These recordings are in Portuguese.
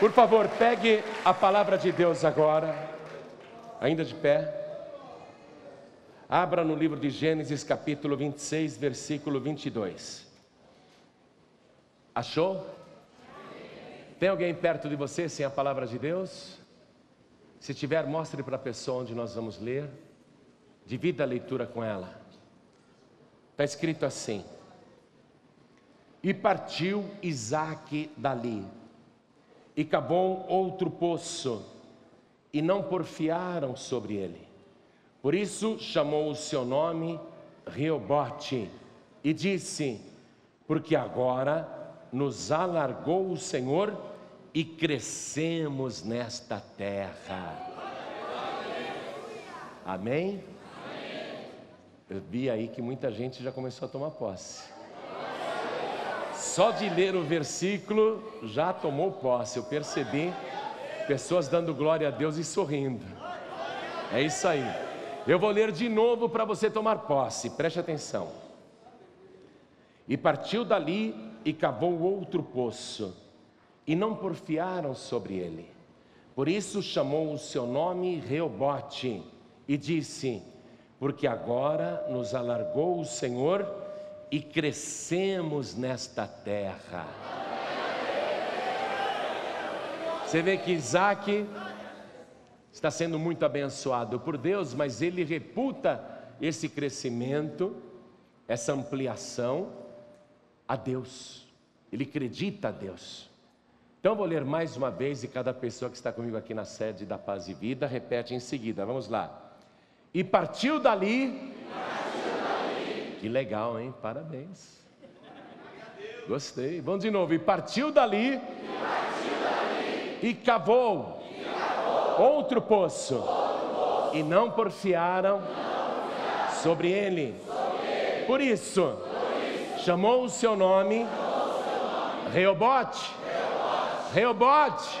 Por favor, pegue a palavra de Deus agora, ainda de pé. Abra no livro de Gênesis, capítulo 26, versículo 22. Achou? Tem alguém perto de você sem a palavra de Deus? Se tiver, mostre para a pessoa onde nós vamos ler. Divida a leitura com ela. Está escrito assim: E partiu Isaque dali e cavou outro poço, e não porfiaram sobre ele. Por isso chamou o seu nome Reobote, e disse: Porque agora nos alargou o Senhor e crescemos nesta terra. Amém? Eu vi aí que muita gente já começou a tomar posse. Só de ler o versículo já tomou posse. Eu percebi pessoas dando glória a Deus e sorrindo. É isso aí. Eu vou ler de novo para você tomar posse. Preste atenção. E partiu dali e cavou outro poço, e não porfiaram sobre ele. Por isso chamou o seu nome Reobote e disse: Porque agora nos alargou o Senhor e crescemos nesta terra. Você vê que Isaac está sendo muito abençoado por Deus, mas ele reputa esse crescimento, essa ampliação a Deus. Ele acredita a Deus. Então vou ler mais uma vez e cada pessoa que está comigo aqui na sede da Paz e Vida repete em seguida. Vamos lá. E partiu dali que legal, hein? Parabéns. Gostei. Vamos de novo. E partiu dali. E, cavou, outro, poço. E não porfiaram, sobre, ele. Por isso, Por isso chamou o seu nome, Reobote. Reobote.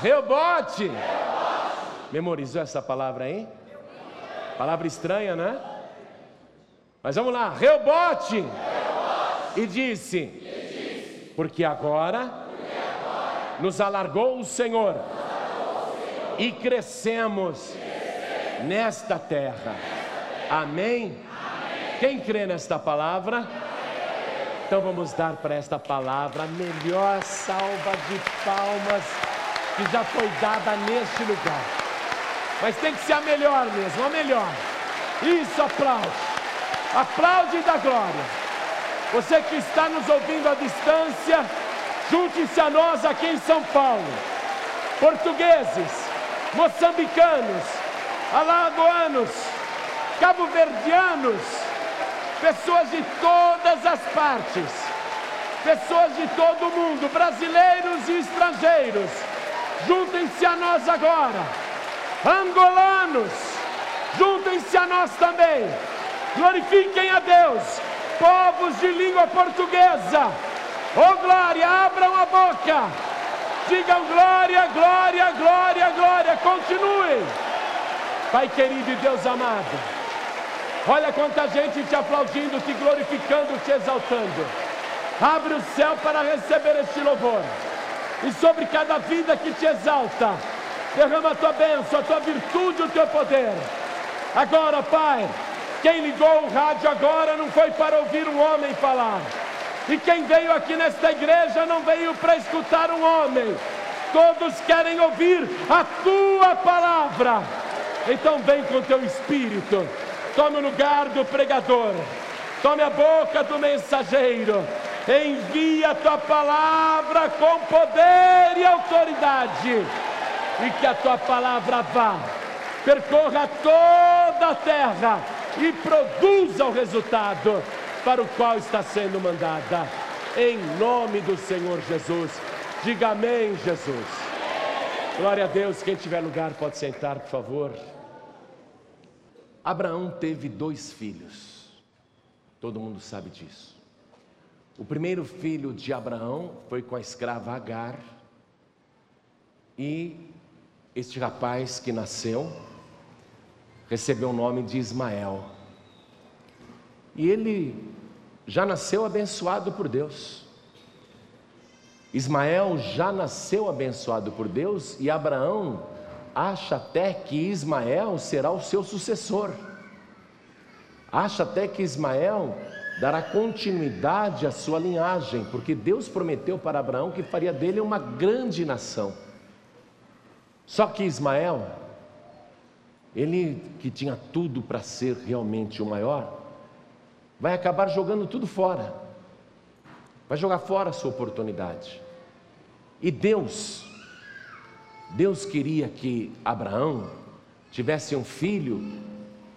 Reobote. Memorizou essa palavra aí? Palavra estranha, né? Mas vamos lá, Reobote. E disse, e disse porque, agora, porque agora nos alargou o Senhor, alargou o Senhor e crescemos, crescemos nesta, terra. nesta terra. Amém? Amém? Quem crê nesta palavra? Então vamos dar para esta palavra a melhor salva de palmas que já foi dada neste lugar. Mas tem que ser a melhor mesmo, a melhor. Isso, aplaude. Aplaude da glória. Você que está nos ouvindo à distância, junte-se a nós aqui em São Paulo. Portugueses, moçambicanos, alagoanos, cabo-verdianos, pessoas de todas as partes, pessoas de todo o mundo, brasileiros e estrangeiros, juntem-se a nós agora. Angolanos, juntem-se a nós também glorifiquem a Deus, povos de língua portuguesa, oh glória, abram a boca, digam glória, glória, glória, glória, continuem, Pai querido e Deus amado, olha quanta gente te aplaudindo, te glorificando, te exaltando, abre o céu para receber este louvor, e sobre cada vida que te exalta, derrama a tua bênção, a tua virtude, o teu poder. Agora, Pai, quem ligou o rádio agora não foi para ouvir um homem falar. E quem veio aqui nesta igreja não veio para escutar um homem. Todos querem ouvir a tua palavra. Então vem com teu espírito. Tome o lugar do pregador. Tome a boca do mensageiro. Envia a tua palavra com poder e autoridade. E que a tua palavra vá, percorra toda a terra e produza o resultado para o qual está sendo mandada. Em nome do Senhor Jesus. Diga amém, Jesus. Glória a Deus. Quem tiver lugar pode sentar, por favor. Abraão teve dois filhos. Todo mundo sabe disso. O primeiro filho de Abraão foi com a escrava Agar. E este rapaz que nasceu recebeu o nome de Ismael. E ele já nasceu abençoado por Deus. Ismael já nasceu abençoado por Deus e Abraão acha até que Ismael será o seu sucessor. Acha até que Ismael dará continuidade à sua linhagem, porque Deus prometeu para Abraão que faria dele uma grande nação. Só que Ismael, ele que tinha tudo para ser realmente o maior, vai acabar jogando tudo fora, vai jogar fora a sua oportunidade. E Deus, Deus queria que Abraão tivesse um filho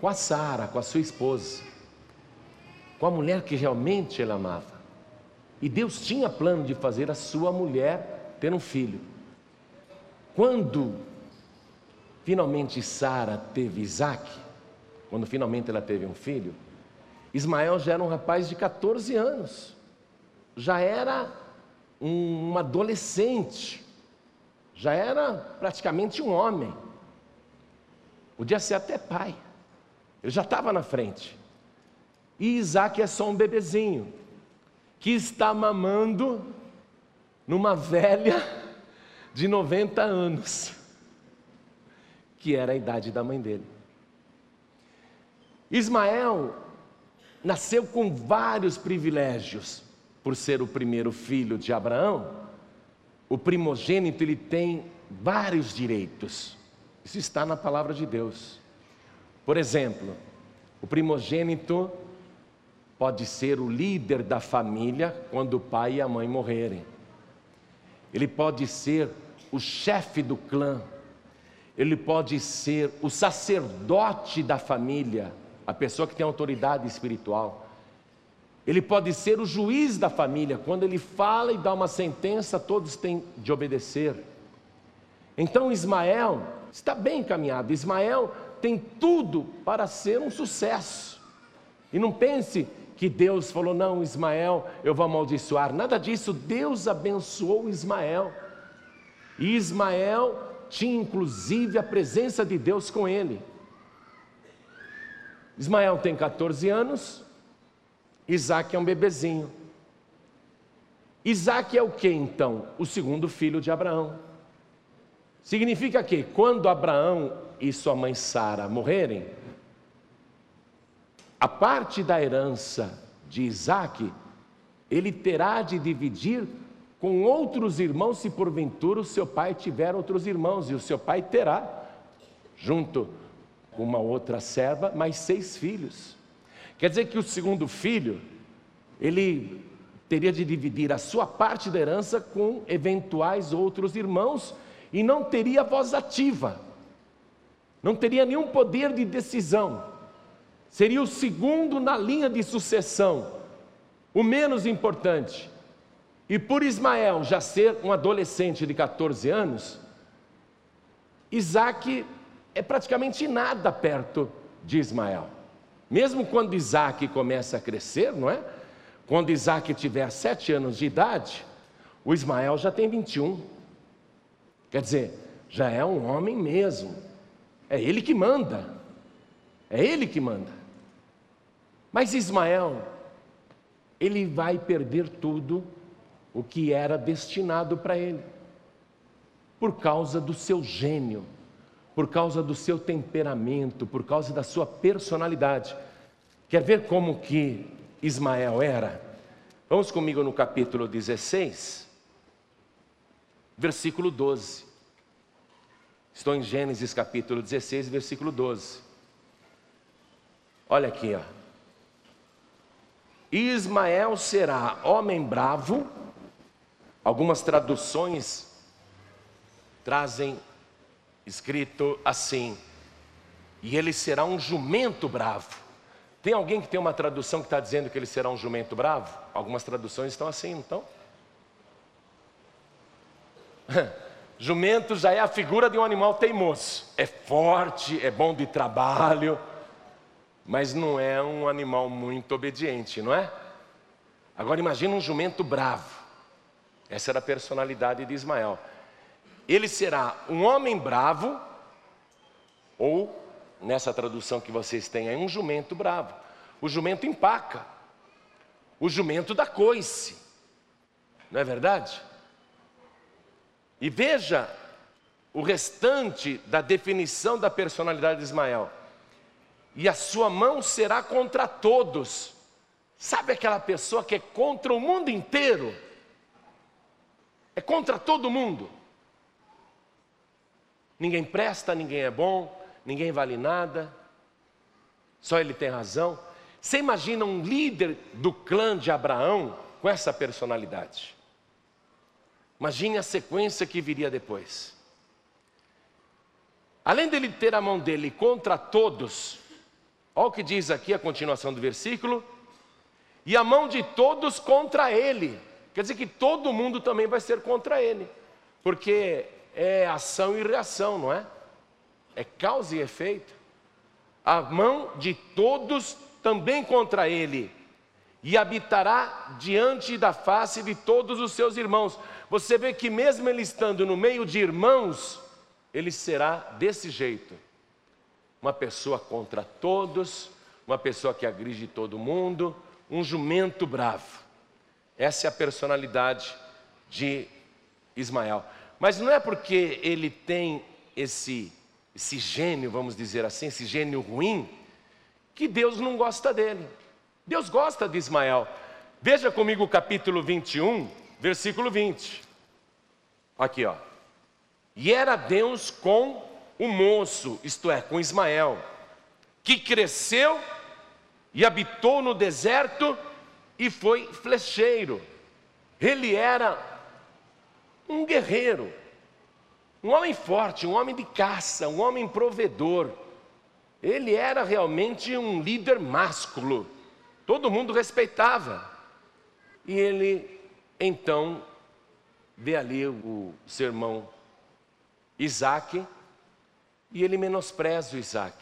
com a Sara, com a sua esposa, com a mulher que realmente ele amava. E Deus tinha plano de fazer a sua mulher ter um filho. Quando finalmente Sara teve Isaac, quando finalmente ela teve um filho, Ismael já era um rapaz de 14 anos, já era um, um adolescente, já era praticamente um homem, podia ser até pai, ele já estava na frente. E Isaac é só um bebezinho, que está mamando numa velha de 90 anos, que era a idade da mãe dele. Ismael nasceu com vários privilégios, por ser o primeiro filho de Abraão, o primogênito ele tem vários direitos. Isso está na palavra de Deus. Por exemplo, o primogênito pode ser o líder da família quando o pai e a mãe morrerem. Ele pode ser o chefe do clã. Ele pode ser o sacerdote da família, a pessoa que tem autoridade espiritual. Ele pode ser o juiz da família, quando ele fala e dá uma sentença, todos têm de obedecer. Então Ismael está bem encaminhado. Ismael tem tudo para ser um sucesso. E não pense que Deus falou: não, Ismael, eu vou amaldiçoar. Nada disso. Deus abençoou Ismael. E Ismael tinha inclusive a presença de Deus com ele. Ismael tem 14 anos, Isaac é um bebezinho. Isaac é o que então? O segundo filho de Abraão. Significa que quando Abraão e sua mãe Sara morrerem, a parte da herança de Isaac, ele terá de dividir com outros irmãos, se porventura o seu pai tiver outros irmãos, e o seu pai terá, junto com uma outra serva, mais seis filhos. Quer dizer que o segundo filho, ele teria de dividir a sua parte da herança com eventuais outros irmãos e não teria voz ativa, não teria nenhum poder de decisão, seria o segundo na linha de sucessão, o menos importante. E por Ismael já ser um adolescente de 14 anos, Isaac é praticamente nada perto de Ismael. Mesmo quando Isaac começa a crescer, não é? Quando Isaac tiver sete anos de idade, o Ismael já tem 21. Quer dizer, já é um homem mesmo. É ele que manda. É ele que manda. Mas Ismael, ele vai perder tudo o que era destinado para ele, por causa do seu gênio por causa do seu temperamento, por causa da sua personalidade. Quer ver como que Ismael era? Vamos comigo no capítulo 16, versículo 12. Estou em Gênesis capítulo 16, versículo 12. Olha aqui, ó. Ismael será homem bravo. Algumas traduções trazem escrito assim: e ele será um jumento bravo. Tem alguém que tem uma tradução que está dizendo que ele será um jumento bravo? Algumas traduções estão assim, então. Jumento já é a figura de um animal teimoso. É forte, é bom de trabalho, mas não é um animal muito obediente, não é? Agora imagina um jumento bravo. Essa era a personalidade de Ismael ele será um homem bravo, ou, nessa tradução que vocês têm aí, um jumento bravo. O jumento empaca, o jumento da coice, não é verdade? E veja o restante da definição da personalidade de Ismael. E a sua mão será contra todos. Sabe aquela pessoa que é contra o mundo inteiro? É contra todo mundo. Ninguém presta, ninguém é bom, ninguém vale nada, só ele tem razão. Você imagina um líder do clã de Abraão com essa personalidade? Imagine a sequência que viria depois. Além dele ter a mão dele contra todos, olha o que diz aqui a continuação do versículo, e a mão de todos contra ele. Quer dizer que todo mundo também vai ser contra ele, porque é ação e reação, não é? É causa e efeito. A mão de todos também contra ele, e habitará diante da face de todos os seus irmãos. Você vê que, mesmo ele estando no meio de irmãos, ele será desse jeito: uma pessoa contra todos, uma pessoa que agride todo mundo, um jumento bravo. Essa é a personalidade de Ismael. Mas não é porque ele tem esse, esse gênio, vamos dizer assim, esse gênio ruim, que Deus não gosta dele. Deus gosta de Ismael. Veja comigo o capítulo 21, versículo 20. Aqui, ó. E era Deus com o moço, isto é, com Ismael, que cresceu e habitou no deserto e foi flecheiro. Ele era um guerreiro, um homem forte, um homem de caça, um homem provedor. Ele era realmente um líder másculo, todo mundo respeitava. E ele então vê ali o seu irmão Isaac e ele menospreza o Isaac,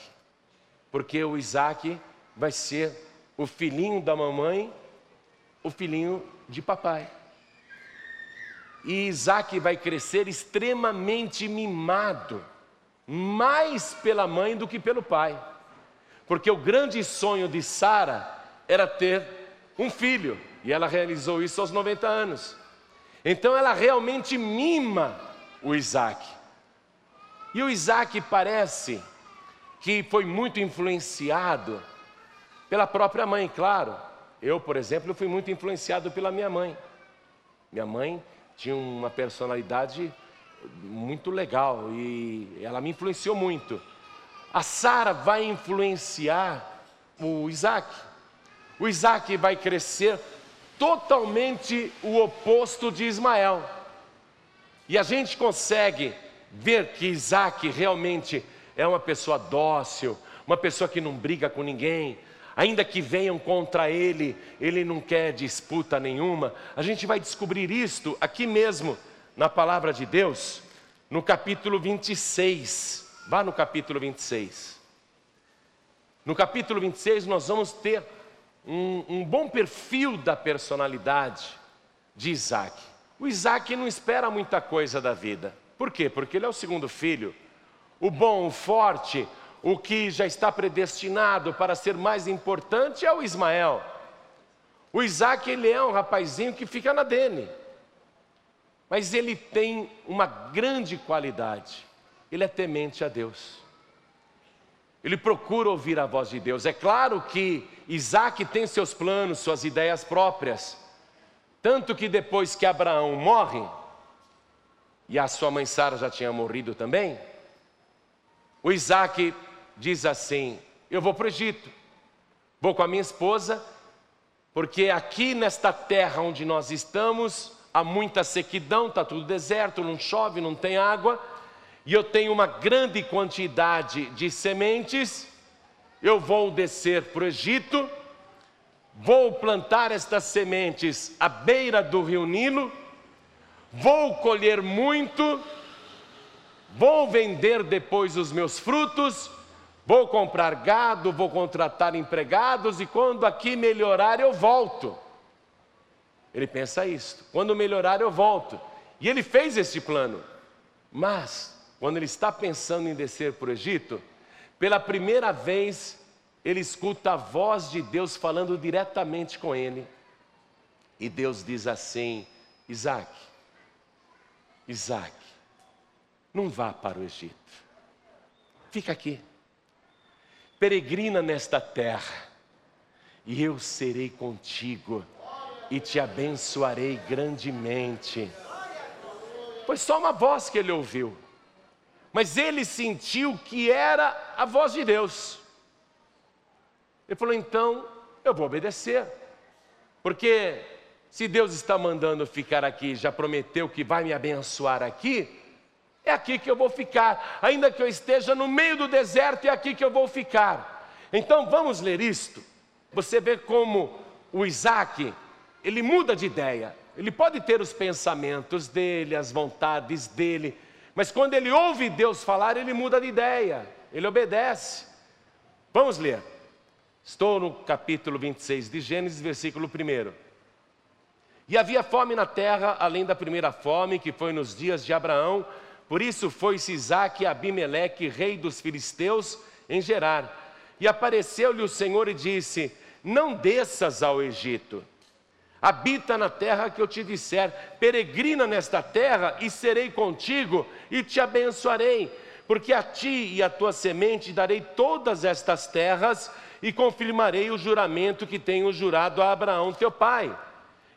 porque o Isaac vai ser o filhinho da mamãe, o filhinho de papai. E Isaac vai crescer extremamente mimado, mais pela mãe do que pelo pai. Porque o grande sonho de Sara era ter um filho, e ela realizou isso aos 90 anos. Então ela realmente mima o Isaac. E o Isaac parece que foi muito influenciado pela própria mãe, claro. Eu, por exemplo, fui muito influenciado pela minha mãe. Minha mãe tinha uma personalidade muito legal e ela me influenciou muito. A Sara vai influenciar o Isaac. O Isaac vai crescer totalmente o oposto de Ismael. E a gente consegue ver que Isaac realmente é uma pessoa dócil, uma pessoa que não briga com ninguém, ainda que venham contra ele, ele não quer disputa nenhuma. A gente vai descobrir isto aqui mesmo, na palavra de Deus, no capítulo 26. Vá no capítulo 26. No capítulo 26, nós vamos ter um, um bom perfil da personalidade de Isaac. O Isaac não espera muita coisa da vida. Por quê? Porque ele é o segundo filho. O bom, o forte, o que já está predestinado para ser mais importante é o Ismael. O Isaac, ele é um rapazinho que fica na dele. Mas ele tem uma grande qualidade. Ele é temente a Deus. Ele procura ouvir a voz de Deus. É claro que Isaac tem seus planos, suas ideias próprias. Tanto que depois que Abraão morre, e a sua mãe Sara já tinha morrido também, o Isaac diz assim: Eu vou para o Egito, vou com a minha esposa, porque aqui nesta terra onde nós estamos há muita sequidão, está tudo deserto, não chove, não tem água, e eu tenho uma grande quantidade de sementes. Eu vou descer para o Egito, vou plantar estas sementes à beira do rio Nilo, vou colher muito, vou vender depois os meus frutos Vou comprar gado, vou contratar empregados e quando aqui melhorar eu volto. Ele pensa isto: quando melhorar eu volto. E ele fez este plano. Mas, quando ele está pensando em descer para o Egito, pela primeira vez ele escuta a voz de Deus falando diretamente com ele. E Deus diz assim: Isaac, Isaac, não vá para o Egito. Fica aqui. Peregrina nesta terra, e eu serei contigo e te abençoarei grandemente. Foi só uma voz que ele ouviu, mas ele sentiu que era a voz de Deus. Ele falou: então eu vou obedecer, porque se Deus está mandando ficar aqui, já prometeu que vai me abençoar aqui, é aqui que eu vou ficar, ainda que eu esteja no meio do deserto, é aqui que eu vou ficar. Então vamos ler isto. Você vê como o Isaac, ele muda de ideia. Ele pode ter os pensamentos dele, as vontades dele, mas quando ele ouve Deus falar, ele muda de ideia, ele obedece. Vamos ler. Estou no capítulo 26 de Gênesis, versículo 1. E havia fome na terra, além da primeira fome, que foi nos dias de Abraão, por isso foi-se Isaac a Abimeleque, rei dos filisteus, em Gerar. E apareceu-lhe o Senhor e disse: Não desças ao Egito. Habita na terra que eu te disser, peregrina nesta terra e serei contigo e te abençoarei, porque a ti e a tua semente darei todas estas terras e confirmarei o juramento que tenho jurado a Abraão teu pai.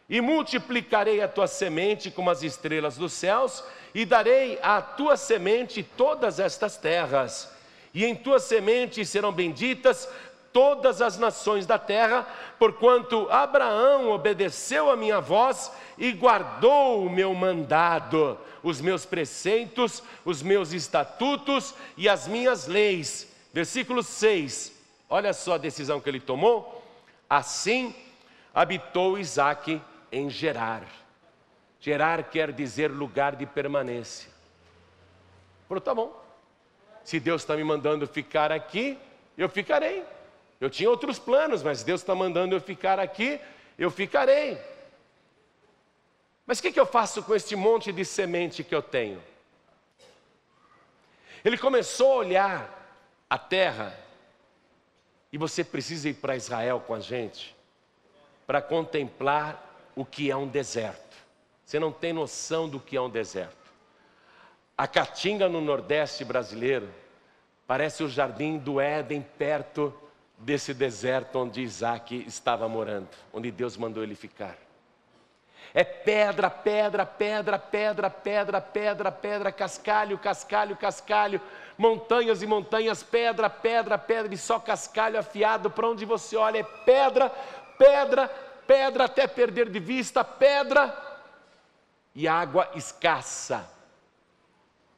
E multiplicarei a tua semente como as estrelas dos céus e darei à tua semente todas estas terras, e em tua semente serão benditas todas as nações da terra, porquanto Abraão obedeceu a minha voz e guardou o meu mandado, os meus preceitos, os meus estatutos e as minhas leis. Versículo 6, olha só a decisão que ele tomou. Assim habitou Isaque em Gerar. Gerar quer dizer lugar de permanência. Falou, tá bom. Se Deus está me mandando ficar aqui, eu ficarei. Eu tinha outros planos, mas Deus está mandando eu ficar aqui, eu ficarei. Mas o que, que eu faço com este monte de semente que eu tenho? Ele começou a olhar a terra, e você precisa ir para Israel com a gente, para contemplar o que é um deserto. Você não tem noção do que é um deserto. A Caatinga, no Nordeste brasileiro, parece o jardim do Éden, perto desse deserto onde Isaac estava morando, onde Deus mandou ele ficar. É pedra, pedra, pedra, pedra, pedra, pedra, pedra, cascalho, cascalho, cascalho, montanhas e montanhas, pedra, pedra, pedra, e só cascalho afiado, para onde você olha é pedra, pedra, pedra, até perder de vista, pedra, e água escassa.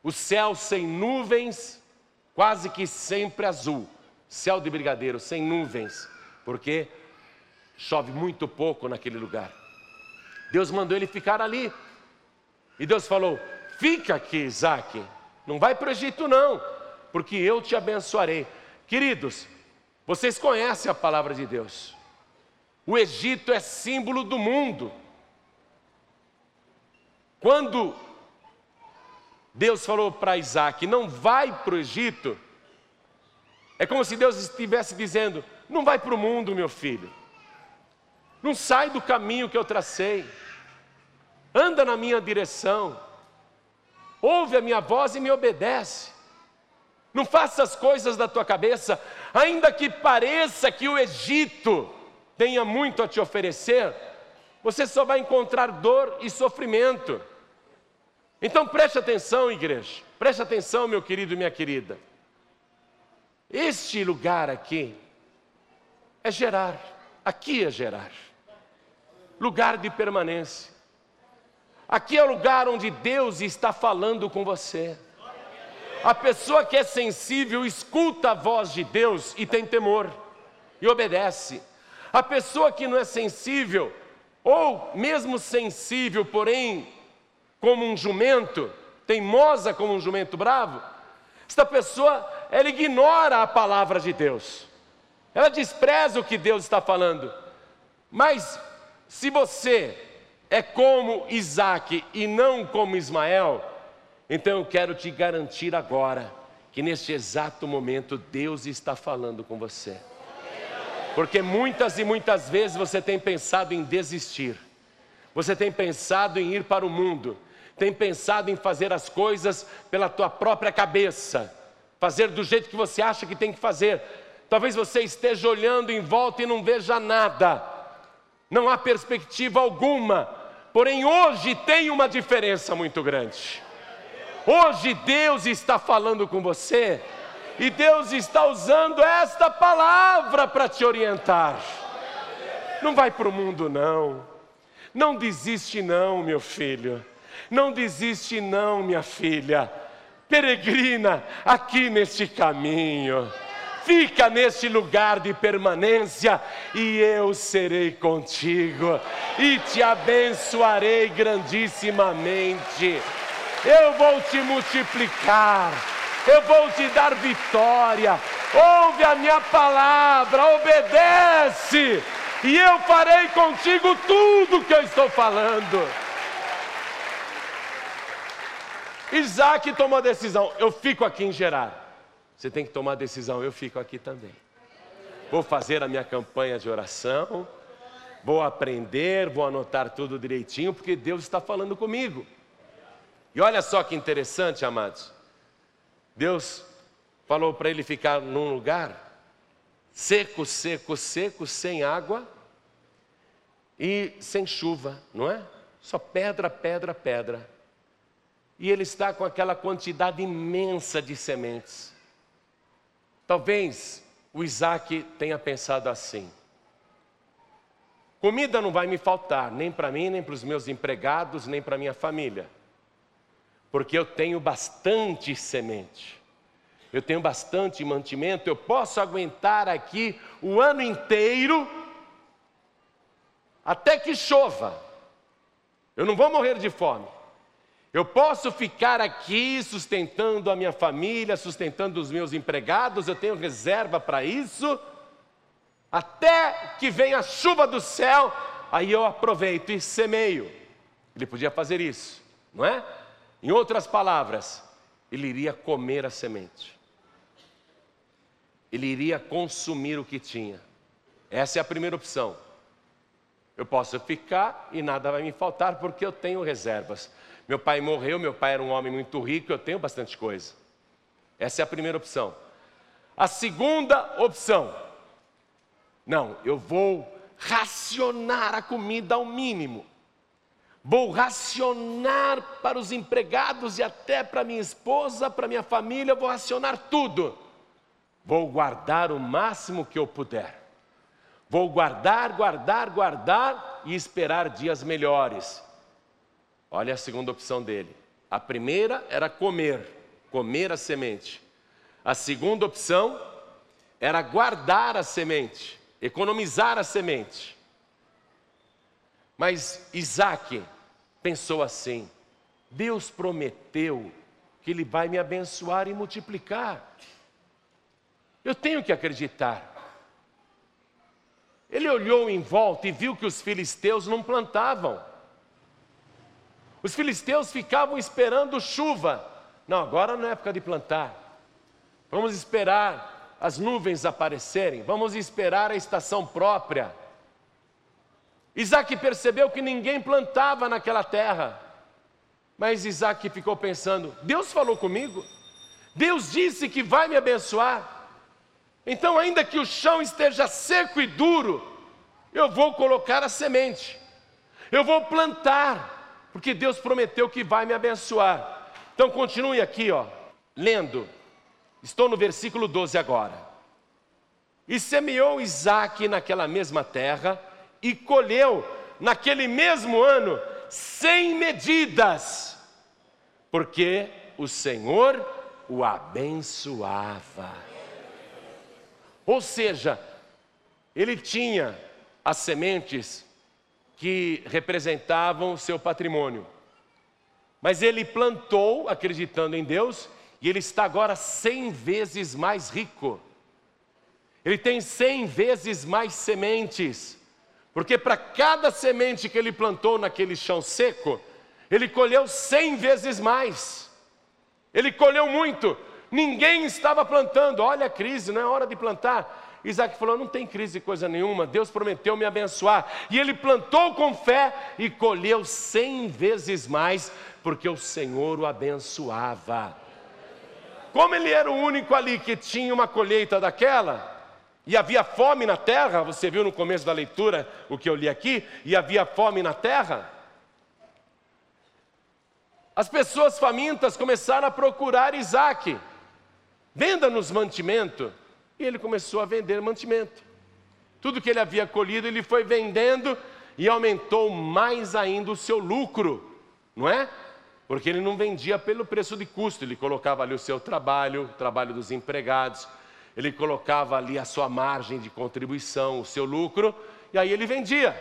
O céu sem nuvens, quase que sempre azul. Céu de brigadeiro, sem nuvens, porque chove muito pouco naquele lugar. Deus mandou ele ficar ali. E Deus falou: Fica aqui, Isaac, não vai para o Egito, não, porque eu te abençoarei. Queridos, vocês conhecem a palavra de Deus. O Egito é símbolo do mundo. Quando Deus falou para Isaac: não vai para o Egito, é como se Deus estivesse dizendo: não vai para o mundo, meu filho, não sai do caminho que eu tracei, anda na minha direção, ouve a minha voz e me obedece. Não faça as coisas da tua cabeça, ainda que pareça que o Egito tenha muito a te oferecer, você só vai encontrar dor e sofrimento. Então preste atenção, igreja, preste atenção, meu querido e minha querida. Este lugar aqui é gerar, aqui é gerar, lugar de permanência. Aqui é o lugar onde Deus está falando com você. A pessoa que é sensível escuta a voz de Deus e tem temor e obedece. A pessoa que não é sensível, ou mesmo sensível, porém como um jumento, teimosa como um jumento bravo, esta pessoa, ela ignora a palavra de Deus. Ela despreza o que Deus está falando. Mas se você é como Isaac e não como Ismael, então eu quero te garantir agora que neste exato momento Deus está falando com você. Porque muitas e muitas vezes você tem pensado em desistir, você tem pensado em ir para o mundo, tem pensado em fazer as coisas pela tua própria cabeça, fazer do jeito que você acha que tem que fazer. Talvez você esteja olhando em volta e não veja nada, não há perspectiva alguma, porém hoje tem uma diferença muito grande. Hoje Deus está falando com você e Deus está usando esta palavra para te orientar. Não vai para o mundo, não. Não desiste, não, meu filho. Não desiste, não, minha filha. Peregrina aqui neste caminho. Fica neste lugar de permanência e eu serei contigo e te abençoarei grandissimamente. Eu vou te multiplicar, eu vou te dar vitória. Ouve a minha palavra, obedece, e eu farei contigo tudo que eu estou falando. Isaac tomou a decisão: eu fico aqui em Gerar. Você tem que tomar a decisão, eu fico aqui também. Vou fazer a minha campanha de oração, vou aprender, vou anotar tudo direitinho, porque Deus está falando comigo. E olha só que interessante, amados. Deus falou para ele ficar num lugar seco, seco, seco, sem água e sem chuva, não é? Só pedra, pedra, pedra e ele está com aquela quantidade imensa de sementes. Talvez o Isaac tenha pensado assim: comida não vai me faltar, nem para mim, nem para os meus empregados, nem para minha família, porque eu tenho bastante semente. Eu tenho bastante mantimento, eu posso aguentar aqui o ano inteiro até que chova. Eu não vou morrer de fome. Eu posso ficar aqui sustentando a minha família, sustentando os meus empregados, eu tenho reserva para isso, até que venha a chuva do céu, aí eu aproveito e semeio. Ele podia fazer isso, não é? Em outras palavras, ele iria comer a semente, ele iria consumir o que tinha. Essa é a primeira opção. Eu posso ficar e nada vai me faltar porque eu tenho reservas. Meu pai morreu, meu pai era um homem muito rico, eu tenho bastante coisa. Essa é a primeira opção. A segunda opção, não, eu vou racionar a comida ao mínimo. Vou racionar para os empregados e até para minha esposa, para minha família, vou racionar tudo. Vou guardar o máximo que eu puder. Vou guardar, guardar, guardar e esperar dias melhores. Olha a segunda opção dele. A primeira era comer, comer a semente. A segunda opção era guardar a semente, economizar a semente. Mas Isaac pensou assim: Deus prometeu que Ele vai me abençoar e multiplicar. Eu tenho que acreditar. Ele olhou em volta e viu que os filisteus não plantavam. Os filisteus ficavam esperando chuva. Não, agora não é época de plantar. Vamos esperar as nuvens aparecerem. Vamos esperar a estação própria. Isaac percebeu que ninguém plantava naquela terra. Mas Isaac ficou pensando: Deus falou comigo? Deus disse que vai me abençoar. Então, ainda que o chão esteja seco e duro, eu vou colocar a semente, eu vou plantar porque Deus prometeu que vai me abençoar. Então continue aqui, ó, lendo. Estou no versículo 12 agora. E semeou Isaac naquela mesma terra e colheu naquele mesmo ano sem medidas, porque o Senhor o abençoava. Ou seja, ele tinha as sementes que representavam o seu patrimônio. Mas ele plantou, acreditando em Deus, e ele está agora cem vezes mais rico. Ele tem cem vezes mais sementes, porque para cada semente que ele plantou naquele chão seco, ele colheu cem vezes mais. Ele colheu muito. Ninguém estava plantando. Olha a crise, não é hora de plantar. Isaac falou: não tem crise coisa nenhuma, Deus prometeu me abençoar. E ele plantou com fé e colheu cem vezes mais porque o Senhor o abençoava. Como ele era o único ali que tinha uma colheita daquela, e havia fome na terra, você viu no começo da leitura o que eu li aqui, e havia fome na terra. As pessoas famintas começaram a procurar Isaac, venda-nos mantimento, e ele começou a vender mantimento. Tudo que ele havia colhido, ele foi vendendo e aumentou mais ainda o seu lucro, não é? Porque ele não vendia pelo preço de custo, ele colocava ali o seu trabalho, o trabalho dos empregados, ele colocava ali a sua margem de contribuição, o seu lucro, e aí ele vendia.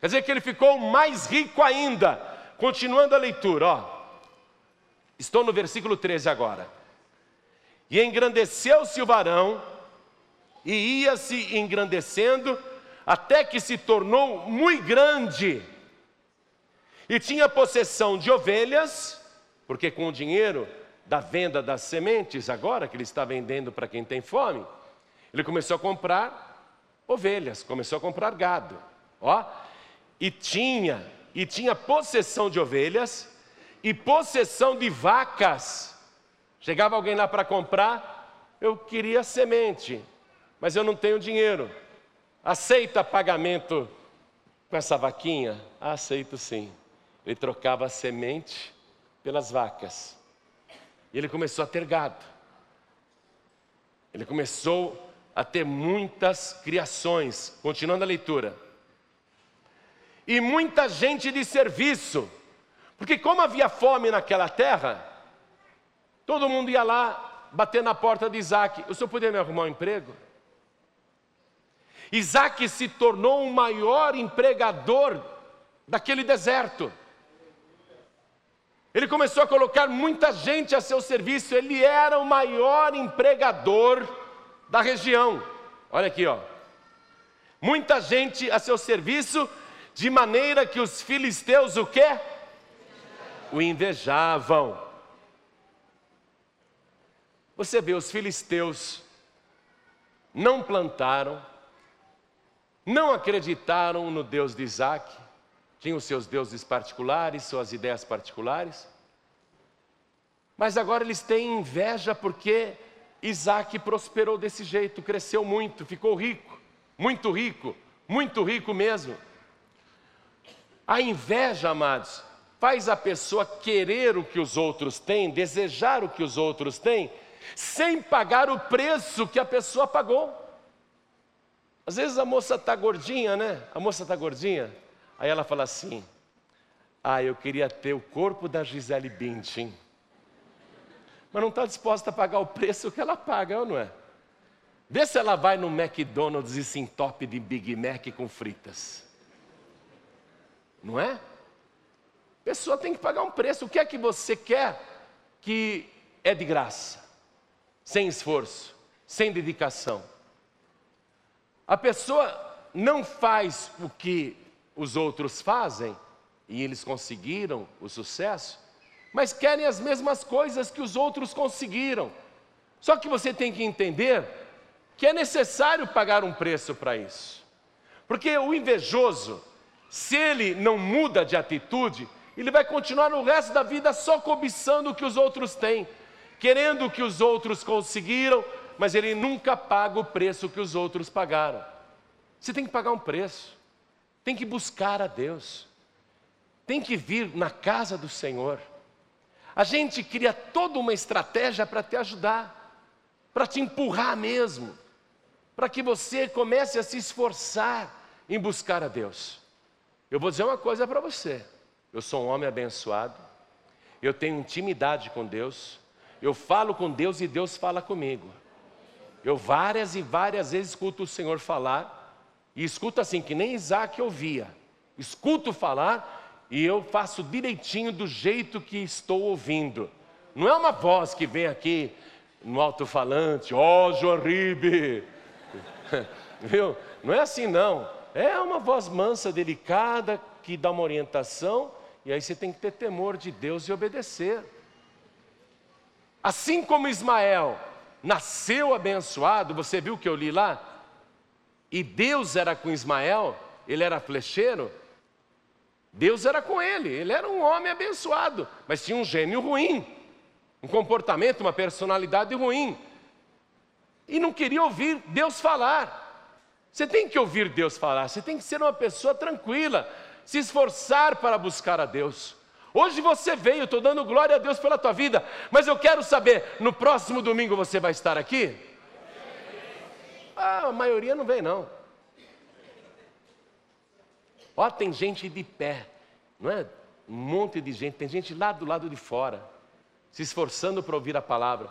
Quer dizer que ele ficou mais rico ainda. Continuando a leitura, ó. Estou no versículo 13 agora. E engrandeceu-se o varão, e ia-se engrandecendo, até que se tornou muito grande. E tinha possessão de ovelhas, porque com o dinheiro da venda das sementes, agora que ele está vendendo para quem tem fome, ele começou a comprar ovelhas, começou a comprar gado, ó, e tinha, e tinha possessão de ovelhas e possessão de vacas. Chegava alguém lá para comprar, eu queria semente, mas eu não tenho dinheiro. Aceita pagamento com essa vaquinha? Aceito sim. Ele trocava a semente pelas vacas. E ele começou a ter gado. Ele começou a ter muitas criações. Continuando a leitura. E muita gente de serviço. Porque como havia fome naquela terra, todo mundo ia lá bater na porta de Isaac. O senhor poderia me arrumar um emprego? Isaac se tornou o maior empregador daquele deserto. Ele começou a colocar muita gente a seu serviço, ele era o maior empregador da região. Olha aqui, ó. Muita gente a seu serviço, de maneira que os filisteus o quê? O invejavam. Você vê, os filisteus não plantaram, não acreditaram no Deus de Isaac, tinham seus deuses particulares, suas ideias particulares. Mas agora eles têm inveja porque Isaac prosperou desse jeito, cresceu muito, ficou rico, muito rico, muito rico mesmo. A inveja, amados, faz a pessoa querer o que os outros têm, desejar o que os outros têm, sem pagar o preço que a pessoa pagou. Às vezes a moça está gordinha, né? A moça está gordinha. Aí ela fala assim: Ah, eu queria ter o corpo da Gisele Bündchen. Mas não está disposta a pagar o preço que ela paga, ou não é? Vê se ela vai no McDonald's e se entope de Big Mac com fritas. Não é? A pessoa tem que pagar um preço. O que é que você quer que é de graça? Sem esforço, sem dedicação. A pessoa não faz o que os outros fazem, e eles conseguiram o sucesso, mas querem as mesmas coisas que os outros conseguiram. Só que você tem que entender que é necessário pagar um preço para isso. Porque o invejoso, se ele não muda de atitude, ele vai continuar no resto da vida só cobiçando o que os outros têm, querendo o que os outros conseguiram, mas ele nunca paga o preço que os outros pagaram. Você tem que pagar um preço tem que buscar a Deus, tem que vir na casa do Senhor. A gente cria toda uma estratégia para te ajudar, para te empurrar mesmo, para que você comece a se esforçar em buscar a Deus. Eu vou dizer uma coisa para você: eu sou um homem abençoado, eu tenho intimidade com Deus, eu falo com Deus e Deus fala comigo. Eu várias e várias vezes escuto o Senhor falar e escuta assim, que nem Isaac ouvia. Escuto falar e eu faço direitinho do jeito que estou ouvindo. Não é uma voz que vem aqui no alto-falante, ó oh, Jorribe. Viu? Não é assim não. É uma voz mansa, delicada, que dá uma orientação, e aí você tem que ter temor de Deus e obedecer. Assim como Ismael nasceu abençoado, você viu o que eu li lá? E Deus era com Ismael, ele era flecheiro, Deus era com ele, ele era um homem abençoado, mas tinha um gênio ruim, um comportamento, uma personalidade ruim. E não queria ouvir Deus falar. Você tem que ouvir Deus falar, você tem que ser uma pessoa tranquila, se esforçar para buscar a Deus. Hoje você veio, estou dando glória a Deus pela tua vida, mas eu quero saber, no próximo domingo você vai estar aqui? Ah, a maioria não vem não. Ó, tem gente de pé, não é? Um monte de gente, tem gente lá do lado de fora, se esforçando para ouvir a palavra.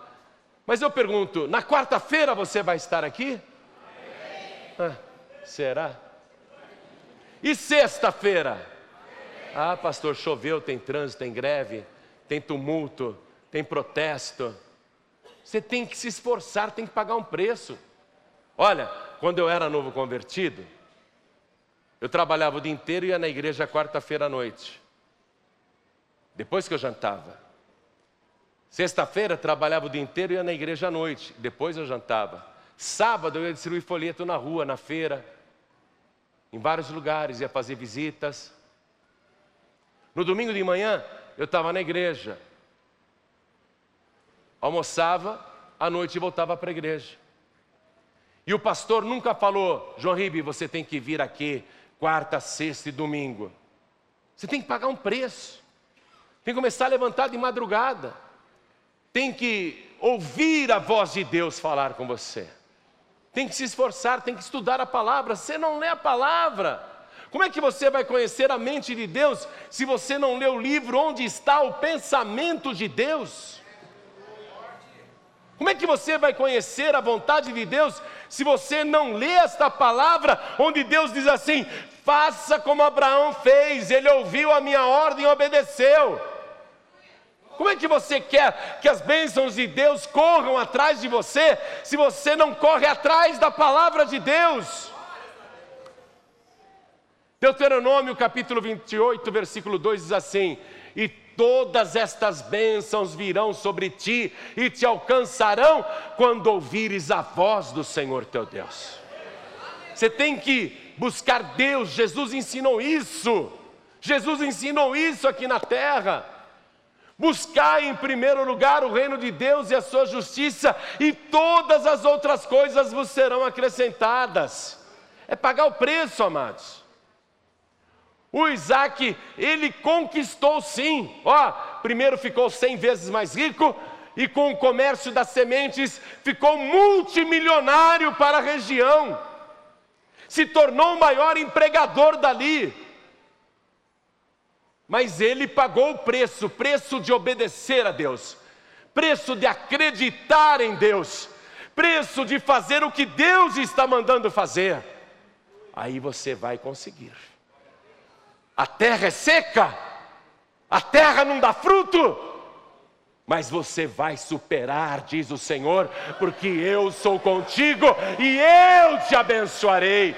Mas eu pergunto, na quarta-feira você vai estar aqui? Ah, será? E sexta-feira? Ah, pastor, choveu, tem trânsito, tem greve, tem tumulto, tem protesto. Você tem que se esforçar, tem que pagar um preço. Olha, quando eu era novo convertido, eu trabalhava o dia inteiro e ia na igreja quarta-feira à noite. Depois que eu jantava. Sexta-feira trabalhava o dia inteiro e ia na igreja à noite. Depois eu jantava. Sábado eu ia distribuir folheto na rua, na feira, em vários lugares, ia fazer visitas. No domingo de manhã eu estava na igreja. Almoçava, à noite voltava para a igreja. E o pastor nunca falou, João Ribe, você tem que vir aqui quarta, sexta e domingo. Você tem que pagar um preço. Tem que começar a levantar de madrugada. Tem que ouvir a voz de Deus falar com você. Tem que se esforçar, tem que estudar a palavra. Você não lê a palavra. Como é que você vai conhecer a mente de Deus se você não lê o livro onde está o pensamento de Deus? Como é que você vai conhecer a vontade de Deus se você não lê esta palavra onde Deus diz assim: faça como Abraão fez, ele ouviu a minha ordem e obedeceu. Como é que você quer que as bênçãos de Deus corram atrás de você se você não corre atrás da palavra de Deus? Deuteronômio capítulo 28, versículo 2 diz assim: E todas estas bênçãos virão sobre ti e te alcançarão quando ouvires a voz do Senhor teu Deus. Você tem que buscar Deus, Jesus ensinou isso. Jesus ensinou isso aqui na terra. Buscar em primeiro lugar o reino de Deus e a sua justiça, e todas as outras coisas vos serão acrescentadas. É pagar o preço, amados. O Isaac, ele conquistou sim. Ó, primeiro ficou cem vezes mais rico e com o comércio das sementes ficou multimilionário para a região. Se tornou o maior empregador dali. Mas ele pagou o preço, preço de obedecer a Deus, preço de acreditar em Deus, preço de fazer o que Deus está mandando fazer. Aí você vai conseguir. A terra é seca, a terra não dá fruto, mas você vai superar, diz o Senhor, porque eu sou contigo e eu te abençoarei,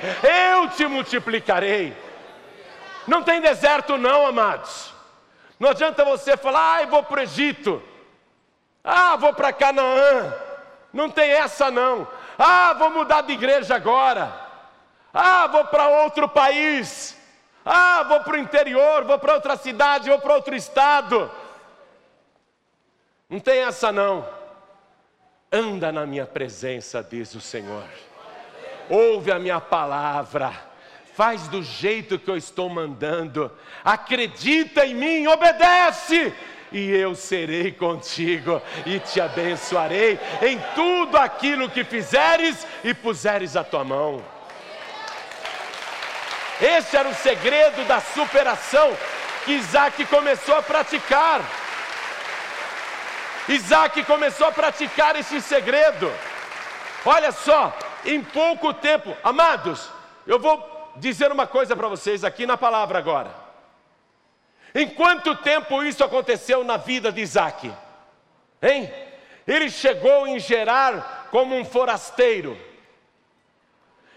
eu te multiplicarei. Não tem deserto, não, amados. Não adianta você falar, ah, vou para o Egito, ah, vou para Canaã. Não tem essa, não. Ah, vou mudar de igreja agora. Ah, vou para outro país. Ah, vou para o interior, vou para outra cidade, vou para outro estado. Não tem essa não. Anda na minha presença, diz o Senhor. Ouve a minha palavra. Faz do jeito que eu estou mandando. Acredita em mim, obedece e eu serei contigo e te abençoarei em tudo aquilo que fizeres e puseres a tua mão. Esse era o segredo da superação que Isaac começou a praticar. Isaac começou a praticar esse segredo. Olha só, em pouco tempo, amados, eu vou dizer uma coisa para vocês aqui na palavra agora. Em quanto tempo isso aconteceu na vida de Isaac? Hein? Ele chegou em Gerar como um forasteiro.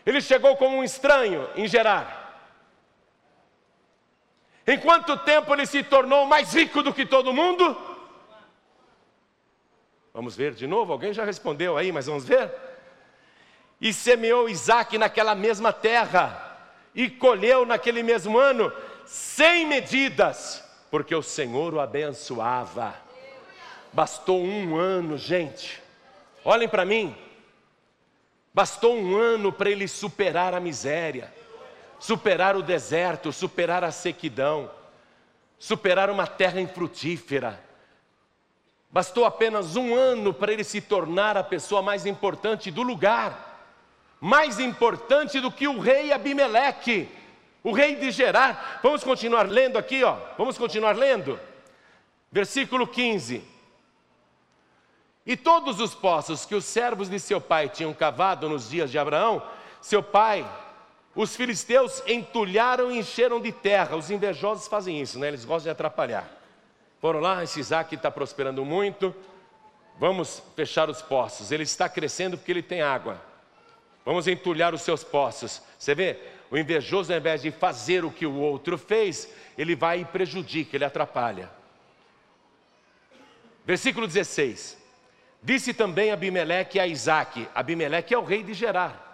Ele chegou como um estranho em Gerar. Em quanto tempo ele se tornou mais rico do que todo mundo? Vamos ver de novo? Alguém já respondeu aí, mas vamos ver? E semeou Isaac naquela mesma terra, e colheu naquele mesmo ano sem medidas, porque o Senhor o abençoava. Bastou um ano, gente. Olhem para mim. Bastou um ano para ele superar a miséria, superar o deserto, superar a sequidão, superar uma terra infrutífera. Bastou apenas um ano para ele se tornar a pessoa mais importante do lugar, mais importante do que o rei Abimeleque, o rei de Gerar. Vamos continuar lendo aqui, ó. Vamos continuar lendo. Versículo 15. E todos os poços que os servos de seu pai tinham cavado nos dias de Abraão, seu pai, os filisteus entulharam e encheram de terra. Os invejosos fazem isso, né? Eles gostam de atrapalhar. Foram lá, esse Isaac está prosperando muito, vamos fechar os poços. Ele está crescendo porque ele tem água. Vamos entulhar os seus poços. Você vê, o invejoso, ao invés de fazer o que o outro fez, ele vai e prejudica, ele atrapalha. Versículo 16. Disse também Abimeleque a Isaac: Abimeleque é o rei de Gerar.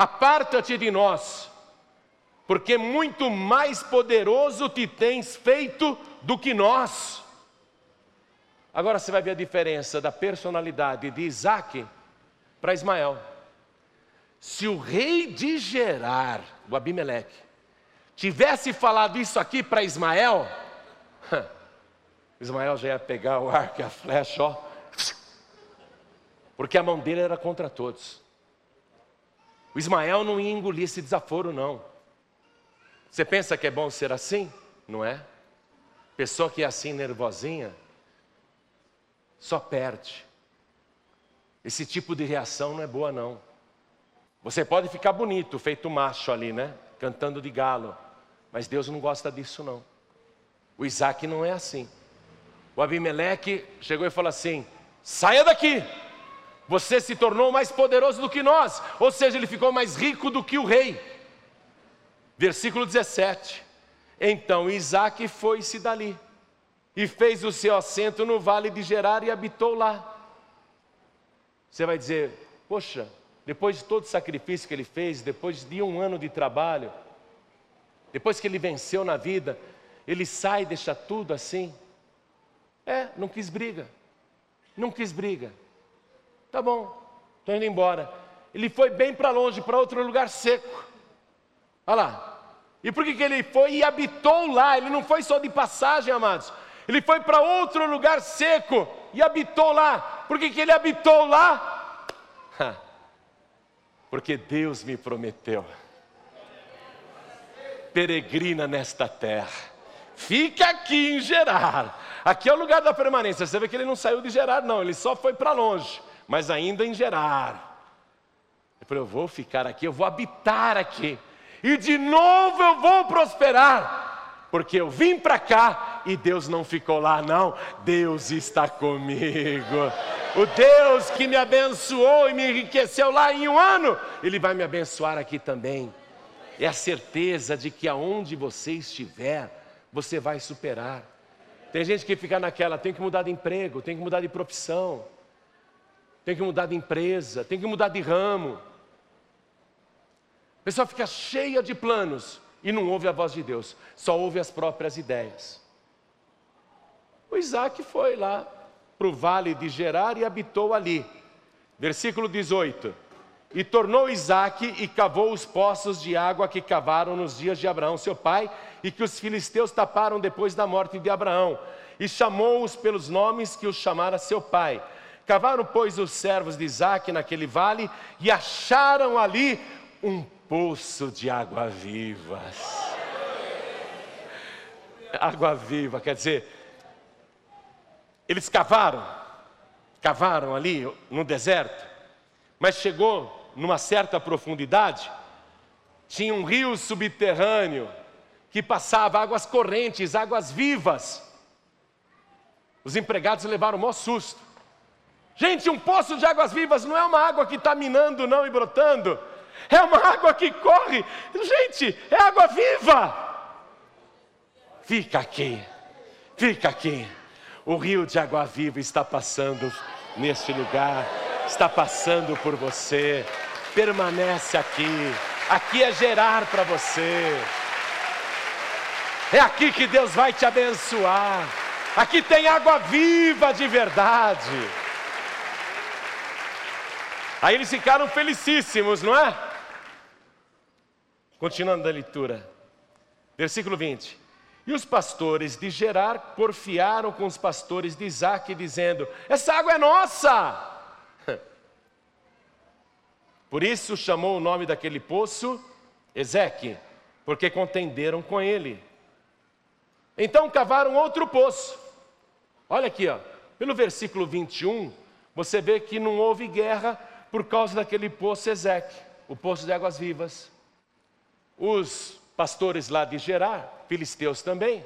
Aparta-te de nós, porque muito mais poderoso te tens feito do que nós. Agora você vai ver a diferença da personalidade de Isaac para Ismael. Se o rei de Gerar, o Abimeleque, tivesse falado isso aqui para Ismael, Ismael já ia pegar o arco e a flecha, ó. Porque a mão dele era contra todos. O Ismael não ia engolir esse desaforo, não. Você pensa que é bom ser assim? Não é? Pessoa que é assim nervosinha, só perde. Esse tipo de reação não é boa, não. Você pode ficar bonito, feito macho ali, né? Cantando de galo. Mas Deus não gosta disso, não. O Isaac não é assim. O Abimeleque chegou e falou assim: saia daqui, você se tornou mais poderoso do que nós, ou seja, ele ficou mais rico do que o rei. Versículo 17: Então Isaac foi-se dali e fez o seu assento no vale de Gerar e habitou lá. Você vai dizer, poxa, depois de todo o sacrifício que ele fez, depois de um ano de trabalho, depois que ele venceu na vida, ele sai e deixa tudo assim. É, não quis briga. Não quis briga. Tá bom, estou indo embora. Ele foi bem para longe, para outro lugar seco. Olha lá. E por que, que ele foi e habitou lá? Ele não foi só de passagem, amados. Ele foi para outro lugar seco e habitou lá. Por que, que ele habitou lá? Porque Deus me prometeu. Peregrina nesta terra. Fica aqui em Gerar Aqui é o lugar da permanência. Você vê que ele não saiu de Gerar, não, ele só foi para longe, mas ainda em Gerar. Ele falou: Eu vou ficar aqui, eu vou habitar aqui, e de novo eu vou prosperar, porque eu vim para cá e Deus não ficou lá, não, Deus está comigo. O Deus que me abençoou e me enriqueceu lá em um ano, Ele vai me abençoar aqui também. É a certeza de que aonde você estiver, você vai superar. Tem gente que fica naquela, tem que mudar de emprego, tem que mudar de profissão, tem que mudar de empresa, tem que mudar de ramo. A pessoa fica cheia de planos e não ouve a voz de Deus, só ouve as próprias ideias. O Isaac foi lá para o vale de Gerar e habitou ali. Versículo 18. E tornou Isaac e cavou os poços de água que cavaram nos dias de Abraão, seu pai, e que os filisteus taparam depois da morte de Abraão. E chamou-os pelos nomes que os chamara seu pai. Cavaram, pois, os servos de Isaac naquele vale e acharam ali um poço de água vivas. Água viva, quer dizer, eles cavaram, cavaram ali no deserto, mas chegou numa certa profundidade, tinha um rio subterrâneo que passava águas correntes, águas vivas. Os empregados levaram o maior susto. Gente, um poço de águas vivas não é uma água que está minando, não, e brotando. É uma água que corre. Gente, é água viva. Fica aqui, fica aqui. O rio de água viva está passando neste lugar está passando por você. Permanece aqui. Aqui é gerar para você. É aqui que Deus vai te abençoar. Aqui tem água viva de verdade. Aí eles ficaram felicíssimos, não é? Continuando a leitura. Versículo 20. E os pastores de Gerar porfiaram com os pastores de Isaac, dizendo: Essa água é nossa. Por isso chamou o nome daquele poço Ezeque, porque contenderam com ele. Então cavaram outro poço. Olha aqui, ó. Pelo versículo 21, você vê que não houve guerra por causa daquele poço Ezeque, o poço de águas vivas. Os pastores lá de Gerar, filisteus também,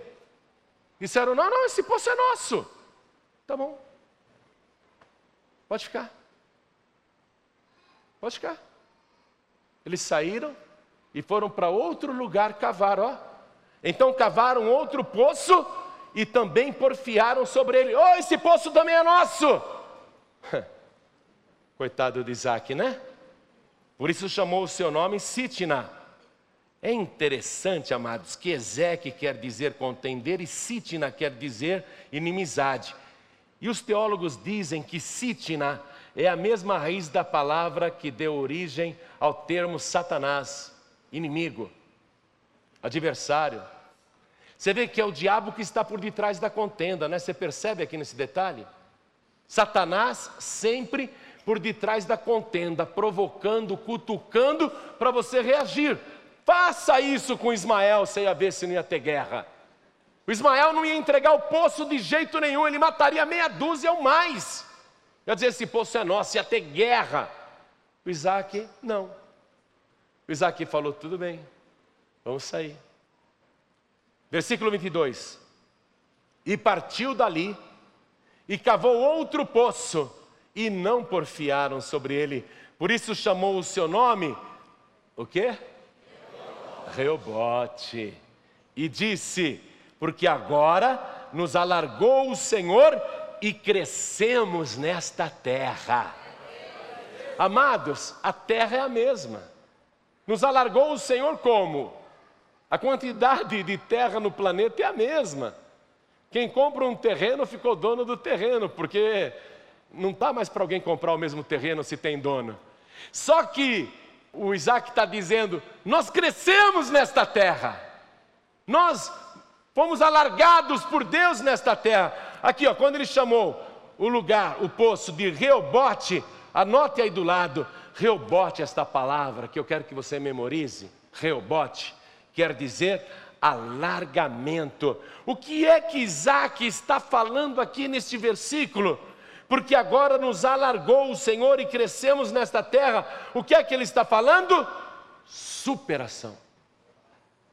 disseram: Não, não, esse poço é nosso. Tá bom. Pode ficar. Pode ficar. Eles saíram e foram para outro lugar cavar, ó. Então cavaram outro poço e também porfiaram sobre ele. Oh, esse poço também é nosso. Coitado de Isaac, né? Por isso chamou o seu nome Sitna. É interessante, amados, que Ezeque quer dizer contender e Sitna quer dizer inimizade. E os teólogos dizem que Sitna é a mesma raiz da palavra que deu origem ao termo Satanás, inimigo, adversário. Você vê que é o diabo que está por detrás da contenda, né? Você percebe aqui nesse detalhe? Satanás sempre por detrás da contenda, provocando, cutucando para você reagir. Faça isso com Ismael, você ia ver se não ia ter guerra. O Ismael não ia entregar o poço de jeito nenhum, ele mataria meia dúzia ou mais. Ia dizer: esse poço é nosso, ia ter guerra. O Isaac, não. O Isaac falou: tudo bem, vamos sair. Versículo 22. E partiu dali e cavou outro poço e não porfiaram sobre ele. Por isso chamou o seu nome o quê? Reobote. E disse: Porque agora nos alargou o Senhor e crescemos nesta terra. Amados, a terra é a mesma. Nos alargou o Senhor como? A quantidade de terra no planeta é a mesma. Quem compra um terreno ficou dono do terreno, porque não está mais para alguém comprar o mesmo terreno se tem dono. Só que o Isaac está dizendo: nós crescemos nesta terra, nós fomos alargados por Deus nesta terra. Aqui, ó, quando ele chamou o lugar, o poço de Reobote, anote aí do lado, Reobote, esta palavra que eu quero que você memorize, Reobote quer dizer alargamento. O que é que Isaac está falando aqui neste versículo? Porque agora nos alargou o Senhor e crescemos nesta terra. O que é que ele está falando? Superação.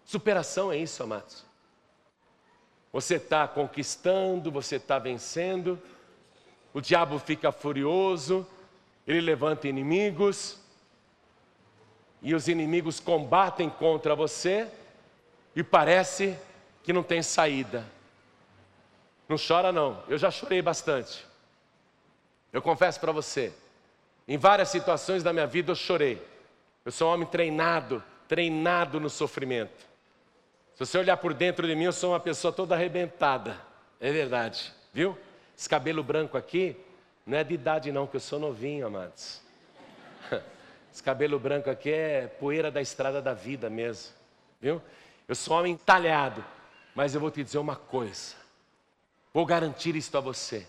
Superação é isso, amados. Você está conquistando, você está vencendo, o diabo fica furioso, ele levanta inimigos, e os inimigos combatem contra você e parece que não tem saída. Não chora não, eu já chorei bastante. Eu confesso para você, em várias situações da minha vida eu chorei. Eu sou um homem treinado, treinado no sofrimento. Se você olhar por dentro de mim, eu sou uma pessoa toda arrebentada. É verdade, viu? Esse cabelo branco aqui não é de idade não, que eu sou novinho, amados. Esse cabelo branco aqui é poeira da estrada da vida mesmo, viu? Eu sou homem talhado, mas eu vou te dizer uma coisa. Vou garantir isto a você.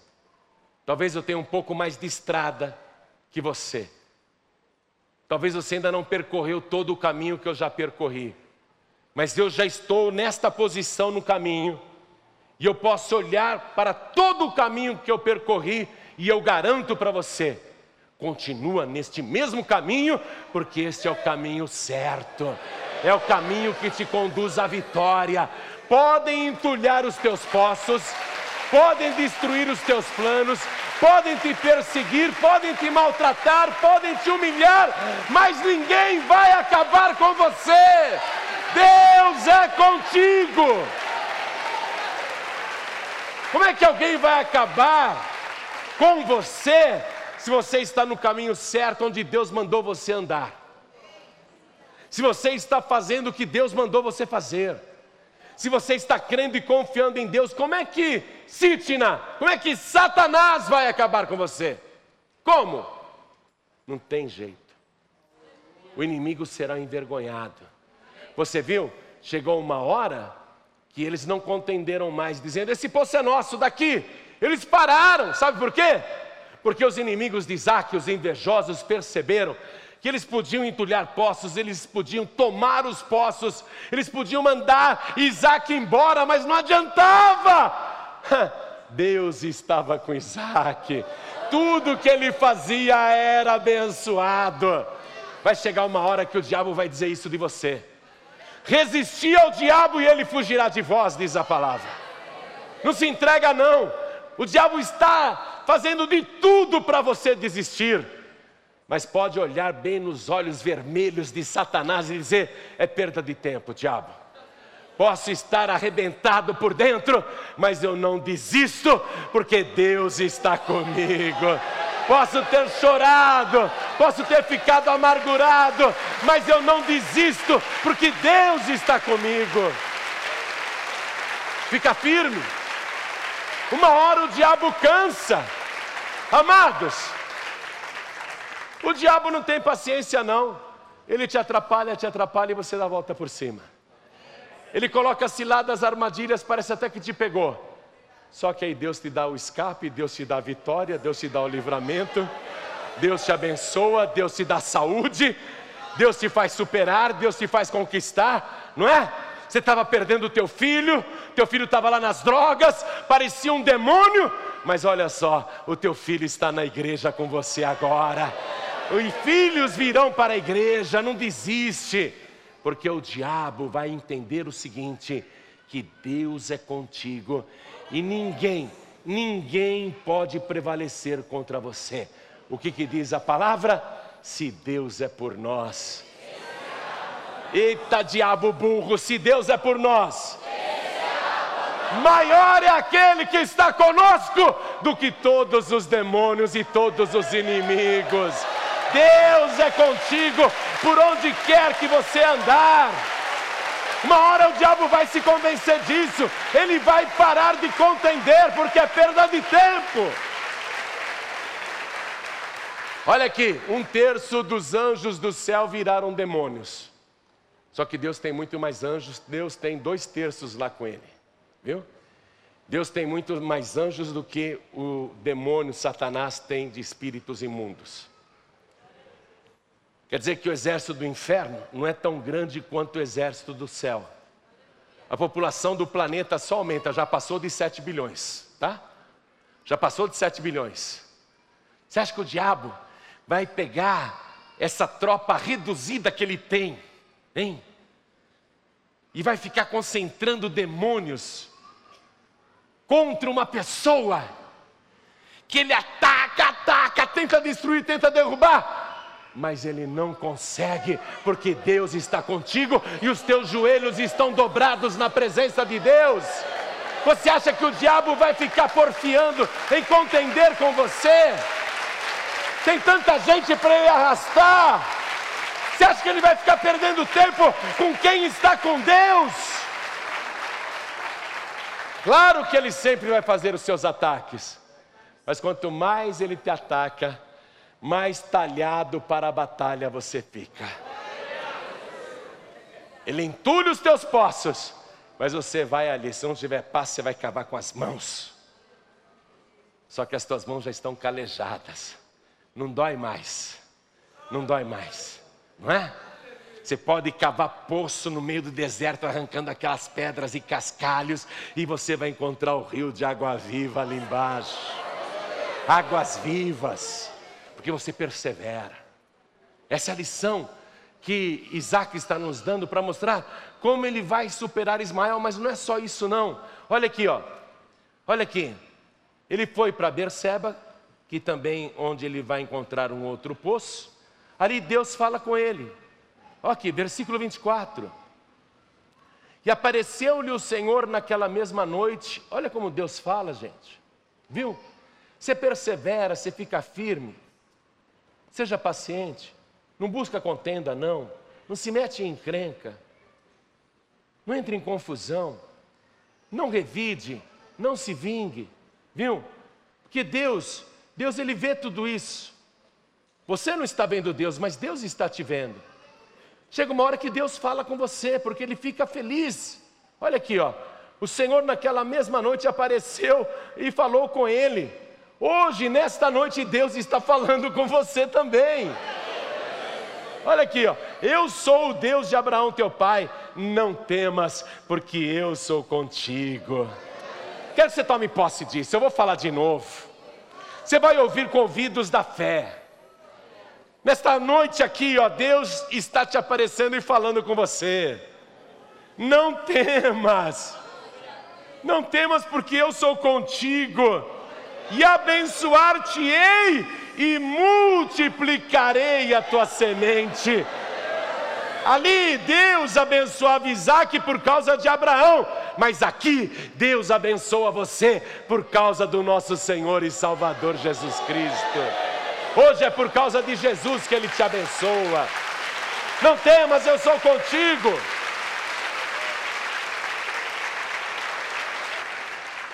Talvez eu tenha um pouco mais de estrada que você. Talvez você ainda não percorreu todo o caminho que eu já percorri. Mas eu já estou nesta posição no caminho. E eu posso olhar para todo o caminho que eu percorri e eu garanto para você, continua neste mesmo caminho, porque esse é o caminho certo, é o caminho que te conduz à vitória. Podem entulhar os teus poços, podem destruir os teus planos, podem te perseguir, podem te maltratar, podem te humilhar, mas ninguém vai acabar com você. Deus é contigo. Como é que alguém vai acabar com você se você está no caminho certo onde Deus mandou você andar. Se você está fazendo o que Deus mandou você fazer. Se você está crendo e confiando em Deus, como é que Sitna, como é que Satanás vai acabar com você? Como? Não tem jeito. O inimigo será envergonhado. Você viu? Chegou uma hora que eles não contenderam mais, dizendo: Esse poço é nosso daqui. Eles pararam, sabe por quê? Porque os inimigos de Isaac, os invejosos, perceberam que eles podiam entulhar poços, eles podiam tomar os poços, eles podiam mandar Isaac embora, mas não adiantava. Deus estava com Isaac, tudo que ele fazia era abençoado. Vai chegar uma hora que o diabo vai dizer isso de você. Resistir ao diabo e ele fugirá de vós, diz a palavra. Não se entrega, não. O diabo está fazendo de tudo para você desistir. Mas pode olhar bem nos olhos vermelhos de Satanás e dizer: é perda de tempo, diabo. Posso estar arrebentado por dentro, mas eu não desisto, porque Deus está comigo posso ter chorado, posso ter ficado amargurado, mas eu não desisto, porque Deus está comigo. Fica firme. Uma hora o diabo cansa. Amados, o diabo não tem paciência, não. Ele te atrapalha, te atrapalha e você dá a volta por cima. Ele coloca ciladas, armadilhas, parece até que te pegou. Só que aí Deus te dá o escape, Deus te dá a vitória, Deus te dá o livramento, Deus te abençoa, Deus te dá saúde, Deus te faz superar, Deus te faz conquistar, não é? Você estava perdendo o teu filho, teu filho estava lá nas drogas, parecia um demônio, mas olha só, o teu filho está na igreja com você agora. Os filhos virão para a igreja, não desiste, porque o diabo vai entender o seguinte: que Deus é contigo e ninguém, ninguém pode prevalecer contra você. O que, que diz a palavra? Se Deus é por nós. Eita diabo burro, se Deus é por nós, maior é aquele que está conosco do que todos os demônios e todos os inimigos. Deus é contigo por onde quer que você andar. Uma hora o diabo vai se convencer disso, ele vai parar de contender, porque é perda de tempo. Olha aqui, um terço dos anjos do céu viraram demônios. Só que Deus tem muito mais anjos, Deus tem dois terços lá com ele, viu? Deus tem muito mais anjos do que o demônio Satanás tem de espíritos imundos. Quer dizer que o exército do inferno não é tão grande quanto o exército do céu. A população do planeta só aumenta, já passou de 7 bilhões, tá? Já passou de 7 bilhões. Você acha que o diabo vai pegar essa tropa reduzida que ele tem, hein? E vai ficar concentrando demônios contra uma pessoa que ele ataca, ataca, tenta destruir, tenta derrubar mas ele não consegue, porque Deus está contigo e os teus joelhos estão dobrados na presença de Deus. Você acha que o diabo vai ficar porfiando em contender com você? Tem tanta gente para ele arrastar. Você acha que ele vai ficar perdendo tempo com quem está com Deus? Claro que ele sempre vai fazer os seus ataques, mas quanto mais ele te ataca, mais talhado para a batalha você fica. Ele entulha os teus poços, mas você vai ali, se não tiver paz, você vai cavar com as mãos. Só que as tuas mãos já estão calejadas, não dói mais, não dói mais, não é? Você pode cavar poço no meio do deserto, arrancando aquelas pedras e cascalhos, e você vai encontrar o rio de água viva ali embaixo. Águas vivas porque você persevera. Essa é a lição que Isaac está nos dando para mostrar como ele vai superar Ismael, mas não é só isso não. Olha aqui, ó. Olha aqui. Ele foi para Berseba, que também onde ele vai encontrar um outro poço. Ali Deus fala com ele. Olha aqui, versículo 24. E apareceu-lhe o Senhor naquela mesma noite. Olha como Deus fala, gente. Viu? Você persevera, você fica firme. Seja paciente. Não busca contenda, não. Não se mete em encrenca. Não entre em confusão. não revide, não se vingue, viu? Porque Deus, Deus ele vê tudo isso. Você não está vendo Deus, mas Deus está te vendo. Chega uma hora que Deus fala com você, porque ele fica feliz. Olha aqui, ó. O Senhor naquela mesma noite apareceu e falou com ele. Hoje, nesta noite, Deus está falando com você também. Olha aqui, ó. Eu sou o Deus de Abraão, teu pai. Não temas, porque eu sou contigo. Quero que você tome posse disso. Eu vou falar de novo. Você vai ouvir com ouvidos da fé. Nesta noite aqui, ó, Deus está te aparecendo e falando com você. Não temas. Não temas, porque eu sou contigo. E abençoar-te-ei e multiplicarei a tua semente. Ali Deus abençoava Isaac por causa de Abraão, mas aqui Deus abençoa você por causa do nosso Senhor e Salvador Jesus Cristo. Hoje é por causa de Jesus que Ele te abençoa. Não temas, eu sou contigo.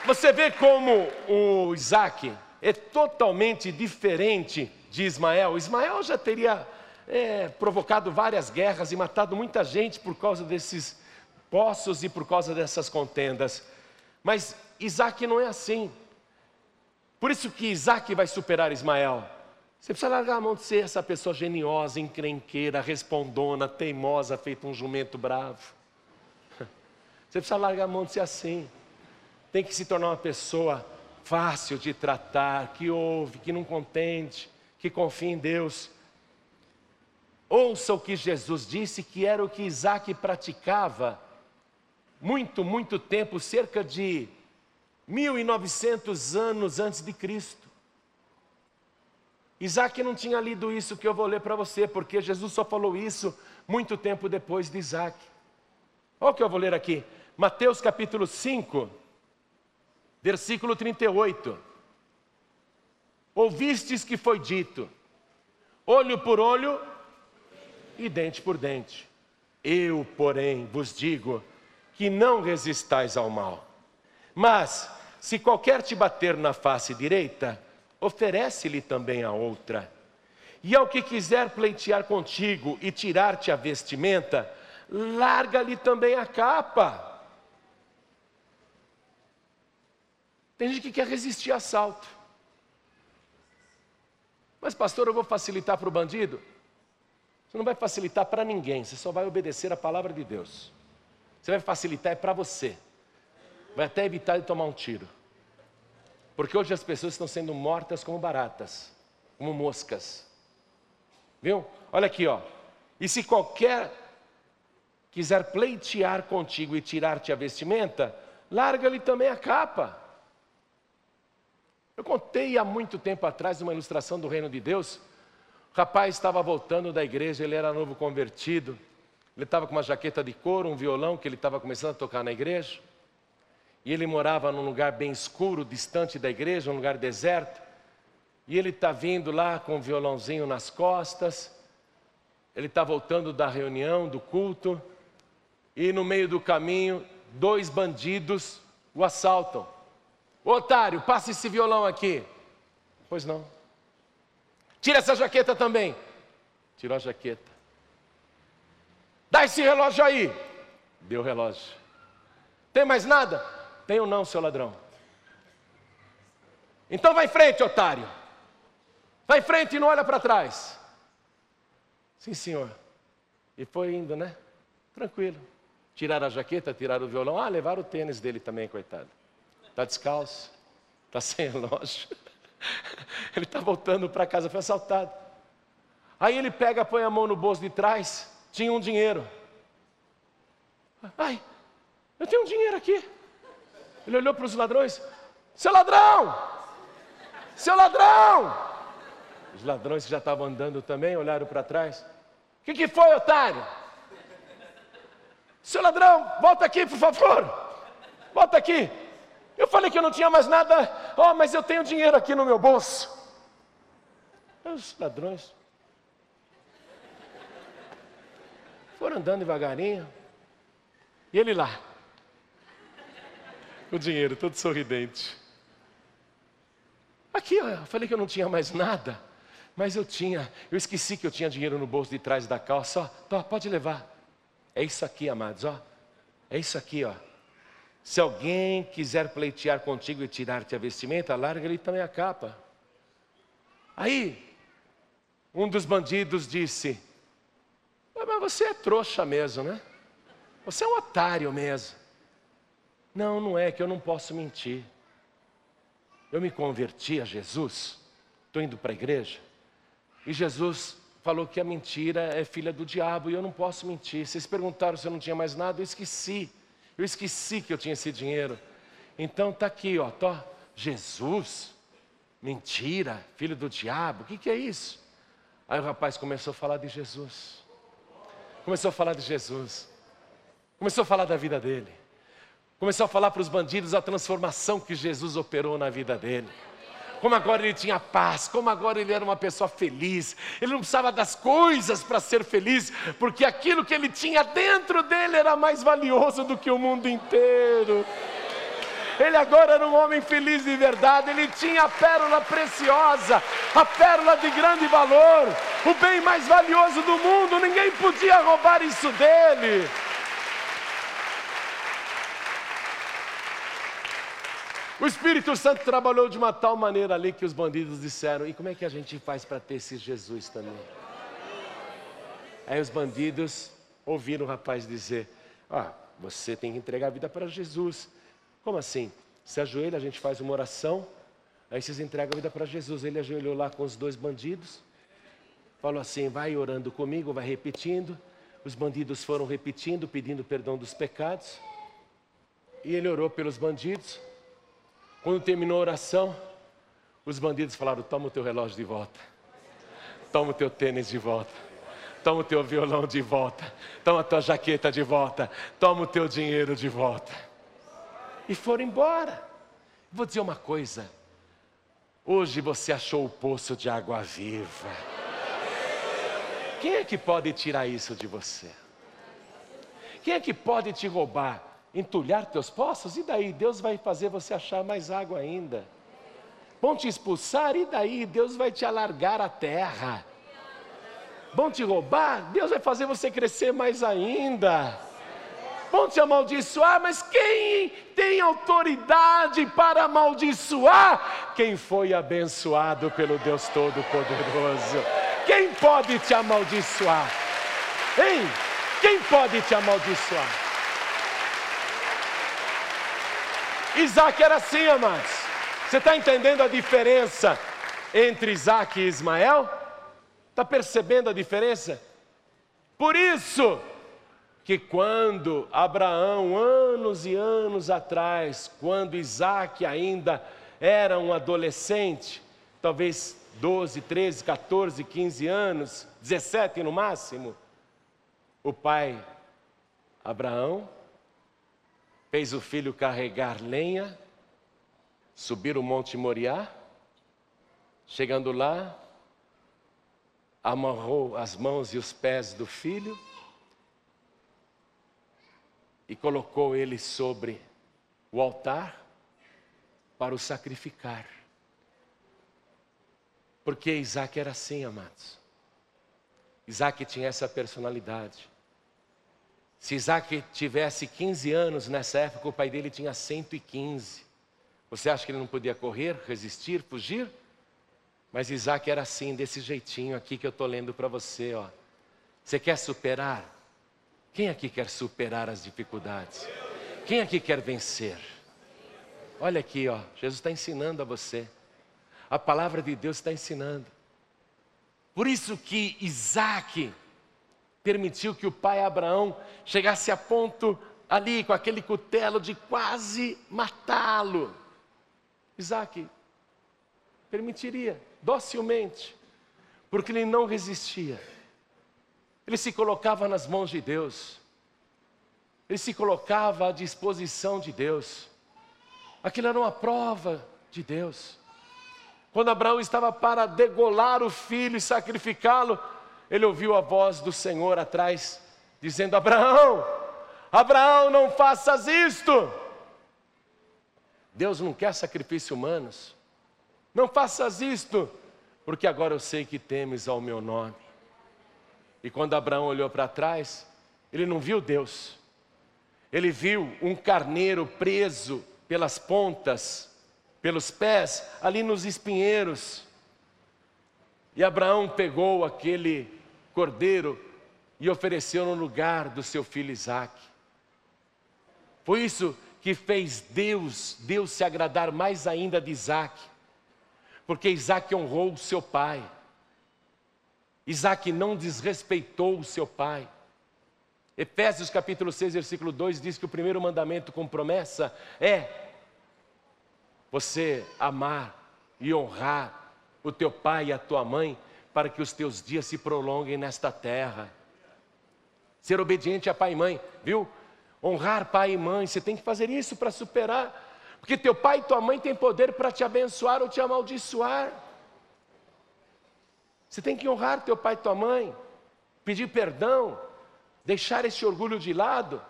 Você vê como o Isaac é totalmente diferente de Ismael. Ismael já teria é, provocado várias guerras e matado muita gente por causa desses poços e por causa dessas contendas. Mas Isaac não é assim. Por isso que Isaac vai superar Ismael. Você precisa largar a mão de ser essa pessoa geniosa, encrenqueira, respondona, teimosa, feito um jumento bravo. Você precisa largar a mão de ser assim. Tem que se tornar uma pessoa fácil de tratar, que ouve, que não contente, que confia em Deus. Ouça o que Jesus disse, que era o que Isaac praticava muito, muito tempo, cerca de 1900 anos antes de Cristo. Isaac não tinha lido isso que eu vou ler para você, porque Jesus só falou isso muito tempo depois de Isaac. Olha o que eu vou ler aqui. Mateus capítulo 5, Versículo 38. Ouvistes que foi dito: olho por olho e dente por dente. Eu, porém, vos digo que não resistais ao mal. Mas, se qualquer te bater na face direita, oferece-lhe também a outra. E ao que quiser pleitear contigo e tirar-te a vestimenta, larga-lhe também a capa. Tem gente que quer resistir a assalto. Mas, pastor, eu vou facilitar para o bandido? Você não vai facilitar para ninguém, você só vai obedecer a palavra de Deus. Você vai facilitar é para você. Vai até evitar de tomar um tiro. Porque hoje as pessoas estão sendo mortas como baratas, como moscas. Viu? Olha aqui, ó. E se qualquer quiser pleitear contigo e tirar-te a vestimenta, larga-lhe também a capa. Eu contei há muito tempo atrás uma ilustração do reino de Deus. O rapaz estava voltando da igreja, ele era novo convertido. Ele estava com uma jaqueta de couro, um violão que ele estava começando a tocar na igreja. E ele morava num lugar bem escuro, distante da igreja, um lugar deserto. E ele está vindo lá com um violãozinho nas costas. Ele está voltando da reunião, do culto. E no meio do caminho, dois bandidos o assaltam. Otário, passa esse violão aqui. Pois não. Tira essa jaqueta também. Tirou a jaqueta. Dá esse relógio aí. Deu o relógio. Tem mais nada? Tenho não, seu ladrão. Então vai em frente, otário. Vai em frente e não olha para trás. Sim, senhor. E foi indo, né? Tranquilo. Tiraram a jaqueta, tiraram o violão. Ah, levaram o tênis dele também, coitado está descalço, está sem relógio. Ele está voltando para casa, foi assaltado. Aí ele pega, põe a mão no bolso de trás, tinha um dinheiro. Ai, eu tenho um dinheiro aqui. Ele olhou para os ladrões: Seu ladrão! Seu ladrão! Os ladrões que já estavam andando também olharam para trás: O que, que foi, otário? Seu ladrão, volta aqui, por favor. Volta aqui. Eu falei que eu não tinha mais nada, oh, mas eu tenho dinheiro aqui no meu bolso. Os ladrões foram andando devagarinho, e ele lá. o dinheiro, todo sorridente. Aqui, ó, eu falei que eu não tinha mais nada, mas eu tinha, eu esqueci que eu tinha dinheiro no bolso de trás da calça, ó, pode levar. É isso aqui, amados, ó. É isso aqui, ó. Se alguém quiser pleitear contigo e tirar-te a vestimenta, larga-lhe também a capa. Aí, um dos bandidos disse: Mas você é trouxa mesmo, né? Você é um otário mesmo. Não, não é que eu não posso mentir. Eu me converti a Jesus, estou indo para a igreja, e Jesus falou que a mentira é filha do diabo e eu não posso mentir. Vocês perguntaram se eu não tinha mais nada, eu esqueci. Eu esqueci que eu tinha esse dinheiro. Então tá aqui, ó, tô, Jesus, mentira, filho do diabo, o que, que é isso? Aí o rapaz começou a falar de Jesus. Começou a falar de Jesus. Começou a falar da vida dele. Começou a falar para os bandidos a transformação que Jesus operou na vida dele. Como agora ele tinha paz, como agora ele era uma pessoa feliz. Ele não precisava das coisas para ser feliz, porque aquilo que ele tinha dentro dele era mais valioso do que o mundo inteiro. Ele agora era um homem feliz de verdade, ele tinha a pérola preciosa, a pérola de grande valor, o bem mais valioso do mundo, ninguém podia roubar isso dele. O Espírito Santo trabalhou de uma tal maneira ali que os bandidos disseram: e como é que a gente faz para ter esse Jesus também? Aí os bandidos ouviram o rapaz dizer: Ah, você tem que entregar a vida para Jesus. Como assim? Se ajoelha, a gente faz uma oração, aí vocês entregam a vida para Jesus. Ele ajoelhou lá com os dois bandidos, falou assim: vai orando comigo, vai repetindo. Os bandidos foram repetindo, pedindo perdão dos pecados. E ele orou pelos bandidos. Quando terminou a oração, os bandidos falaram: toma o teu relógio de volta, toma o teu tênis de volta, toma o teu violão de volta, toma a tua jaqueta de volta, toma o teu dinheiro de volta. E foram embora. Vou dizer uma coisa: hoje você achou o poço de água viva. Quem é que pode tirar isso de você? Quem é que pode te roubar? Entulhar teus poços, e daí? Deus vai fazer você achar mais água ainda. Vão te expulsar, e daí? Deus vai te alargar a terra. Vão te roubar, Deus vai fazer você crescer mais ainda. Vão te amaldiçoar, mas quem tem autoridade para amaldiçoar? Quem foi abençoado pelo Deus Todo-Poderoso. Quem pode te amaldiçoar? Hein? Quem pode te amaldiçoar? Isaac era assim, amados. Você está entendendo a diferença entre Isaac e Ismael? Está percebendo a diferença? Por isso que quando Abraão, anos e anos atrás, quando Isaac ainda era um adolescente, talvez 12, 13, 14, 15 anos, 17 no máximo, o pai Abraão fez o filho carregar lenha, subir o monte Moriá, chegando lá, amarrou as mãos e os pés do filho e colocou ele sobre o altar para o sacrificar. Porque Isaac era assim, amados. Isaac tinha essa personalidade. Se Isaac tivesse 15 anos nessa época, o pai dele tinha 115. Você acha que ele não podia correr, resistir, fugir? Mas Isaac era assim, desse jeitinho aqui que eu estou lendo para você. Ó. Você quer superar? Quem aqui quer superar as dificuldades? Quem aqui quer vencer? Olha aqui, ó, Jesus está ensinando a você. A palavra de Deus está ensinando. Por isso que Isaac permitiu que o pai Abraão chegasse a ponto ali com aquele cutelo de quase matá-lo. Isaac permitiria docilmente, porque ele não resistia. Ele se colocava nas mãos de Deus. Ele se colocava à disposição de Deus. Aquilo era uma prova de Deus. Quando Abraão estava para degolar o filho e sacrificá-lo, ele ouviu a voz do Senhor atrás, dizendo: Abraão, Abraão, não faças isto. Deus não quer sacrifício humanos. Não faças isto, porque agora eu sei que temes ao meu nome. E quando Abraão olhou para trás, ele não viu Deus, ele viu um carneiro preso pelas pontas, pelos pés, ali nos espinheiros. E Abraão pegou aquele cordeiro e ofereceu no lugar do seu filho Isaac. Foi isso que fez Deus, Deus se agradar mais ainda de Isaac, porque Isaac honrou o seu pai. Isaac não desrespeitou o seu pai. Efésios capítulo 6, versículo 2 diz que o primeiro mandamento com promessa é você amar e honrar o teu pai e a tua mãe para que os teus dias se prolonguem nesta terra. Ser obediente a pai e mãe, viu? Honrar pai e mãe, você tem que fazer isso para superar, porque teu pai e tua mãe têm poder para te abençoar ou te amaldiçoar. Você tem que honrar teu pai e tua mãe, pedir perdão, deixar esse orgulho de lado,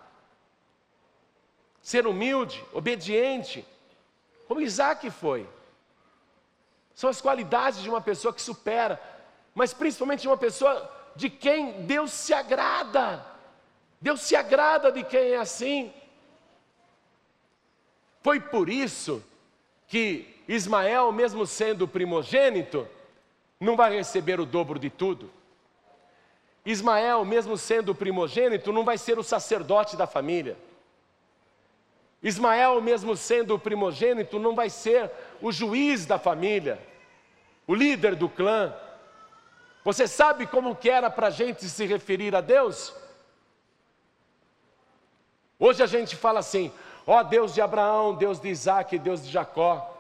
ser humilde, obediente, como Isaac foi. São as qualidades de uma pessoa que supera, mas principalmente de uma pessoa de quem Deus se agrada. Deus se agrada de quem é assim. Foi por isso que Ismael, mesmo sendo primogênito, não vai receber o dobro de tudo. Ismael, mesmo sendo primogênito, não vai ser o sacerdote da família. Ismael, mesmo sendo o primogênito, não vai ser o juiz da família, o líder do clã. Você sabe como que era para a gente se referir a Deus? Hoje a gente fala assim, ó Deus de Abraão, Deus de Isaac, Deus de Jacó.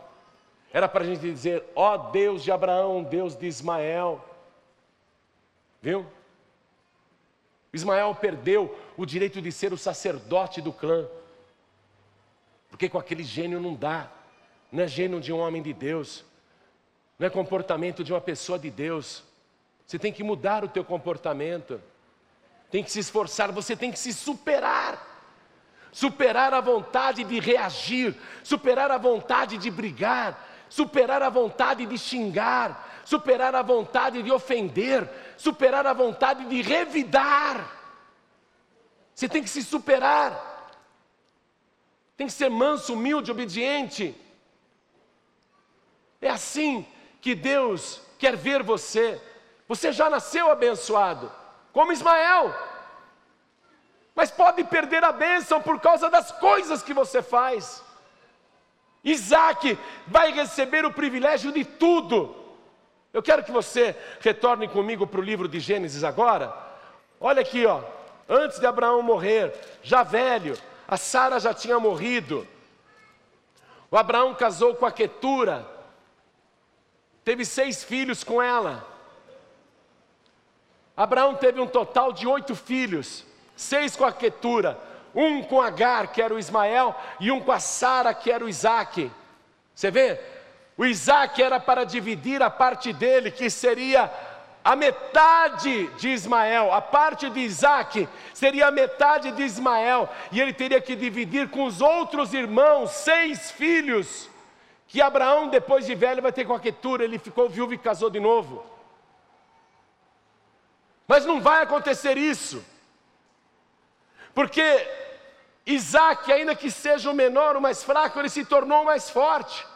Era para a gente dizer, ó Deus de Abraão, Deus de Ismael. Viu? Ismael perdeu o direito de ser o sacerdote do clã. Porque com aquele gênio não dá. Não é gênio de um homem de Deus. Não é comportamento de uma pessoa de Deus. Você tem que mudar o teu comportamento. Tem que se esforçar, você tem que se superar. Superar a vontade de reagir, superar a vontade de brigar, superar a vontade de xingar, superar a vontade de ofender, superar a vontade de revidar. Você tem que se superar. Tem que ser manso, humilde, obediente. É assim que Deus quer ver você. Você já nasceu abençoado, como Ismael. Mas pode perder a bênção por causa das coisas que você faz. Isaac vai receber o privilégio de tudo. Eu quero que você retorne comigo para o livro de Gênesis agora. Olha aqui, ó. Antes de Abraão morrer, já velho, a Sara já tinha morrido. O Abraão casou com a Quetura, teve seis filhos com ela. Abraão teve um total de oito filhos, seis com a Quetura, um com Agar, que era o Ismael, e um com a Sara, que era o Isaac. Você vê? O Isaac era para dividir a parte dele, que seria a metade de Ismael, a parte de Isaac seria a metade de Ismael, e ele teria que dividir com os outros irmãos, seis filhos, que Abraão, depois de velho, vai ter com a Quetura, ele ficou viúvo e casou de novo. Mas não vai acontecer isso, porque Isaac, ainda que seja o menor, o mais fraco, ele se tornou o mais forte.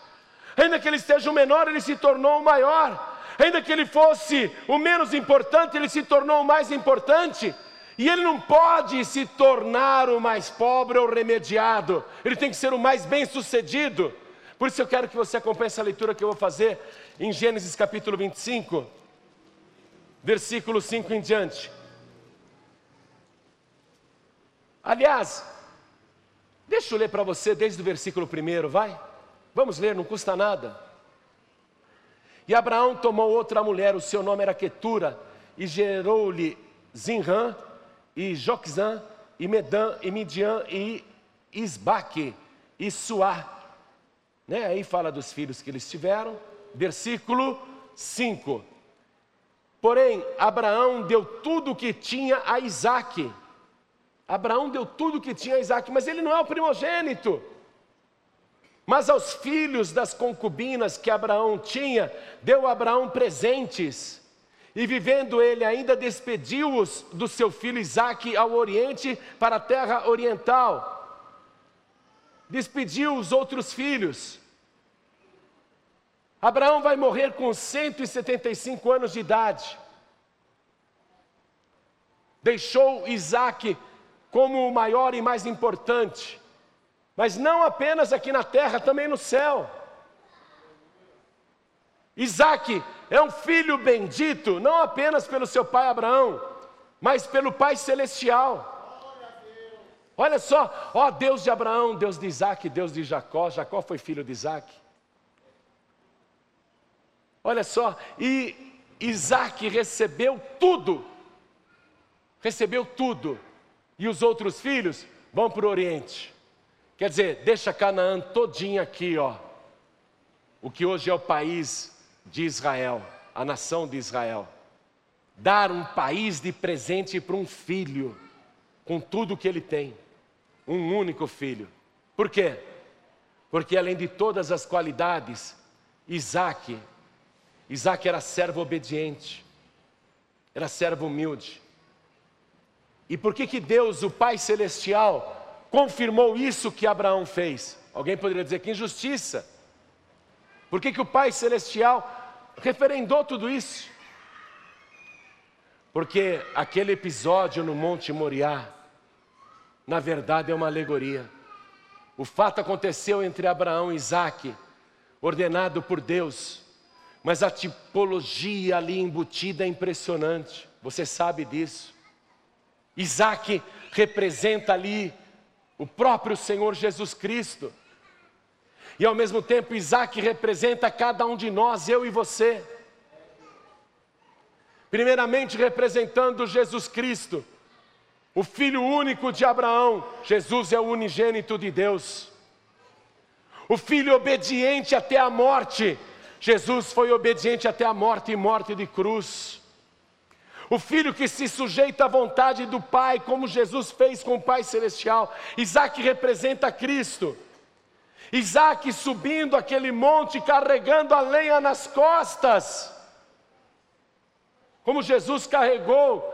Ainda que ele seja o menor, ele se tornou o maior. Ainda que ele fosse o menos importante, ele se tornou o mais importante. E ele não pode se tornar o mais pobre ou remediado, ele tem que ser o mais bem sucedido. Por isso eu quero que você acompanhe essa leitura que eu vou fazer em Gênesis capítulo 25, versículo 5 em diante. Aliás, deixa eu ler para você desde o versículo 1, vai? Vamos ler, não custa nada. E Abraão tomou outra mulher, o seu nome era Quetura, e gerou-lhe Zinrã, e Joxã, e Medã, e Midian, e Isbaque, e Suá. Né? Aí fala dos filhos que eles tiveram. Versículo 5. Porém, Abraão deu tudo o que tinha a Isaque. Abraão deu tudo o que tinha a Isaac, mas ele não é o primogênito. Mas aos filhos das concubinas que Abraão tinha, deu Abraão presentes. E vivendo ele ainda despediu-os do seu filho Isaque ao oriente para a terra oriental. Despediu os outros filhos. Abraão vai morrer com 175 anos de idade. Deixou Isaque como o maior e mais importante, mas não apenas aqui na terra, também no céu. Isaac é um filho bendito, não apenas pelo seu pai Abraão, mas pelo Pai Celestial. Olha só, ó Deus de Abraão, Deus de Isaac, Deus de Jacó. Jacó foi filho de Isaac. Olha só, e Isaac recebeu tudo, recebeu tudo, e os outros filhos vão para o Oriente. Quer dizer, deixa Canaã todinha aqui, ó. O que hoje é o país de Israel, a nação de Israel. Dar um país de presente para um filho, com tudo que ele tem, um único filho. Por quê? Porque além de todas as qualidades, Isaac, Isaac era servo obediente, era servo humilde. E por que que Deus, o Pai Celestial, confirmou isso que Abraão fez? Alguém poderia dizer que injustiça. Por que, que o Pai Celestial referendou tudo isso? Porque aquele episódio no Monte Moriá, na verdade é uma alegoria. O fato aconteceu entre Abraão e Isaac, ordenado por Deus, mas a tipologia ali embutida é impressionante, você sabe disso. Isaac representa ali o próprio Senhor Jesus Cristo. E ao mesmo tempo, Isaac representa cada um de nós, eu e você. Primeiramente, representando Jesus Cristo, o Filho único de Abraão, Jesus é o unigênito de Deus. O Filho obediente até a morte, Jesus foi obediente até a morte e morte de cruz. O filho que se sujeita à vontade do Pai, como Jesus fez com o Pai Celestial. Isaac representa Cristo. Isaac subindo aquele monte, carregando a lenha nas costas, como Jesus carregou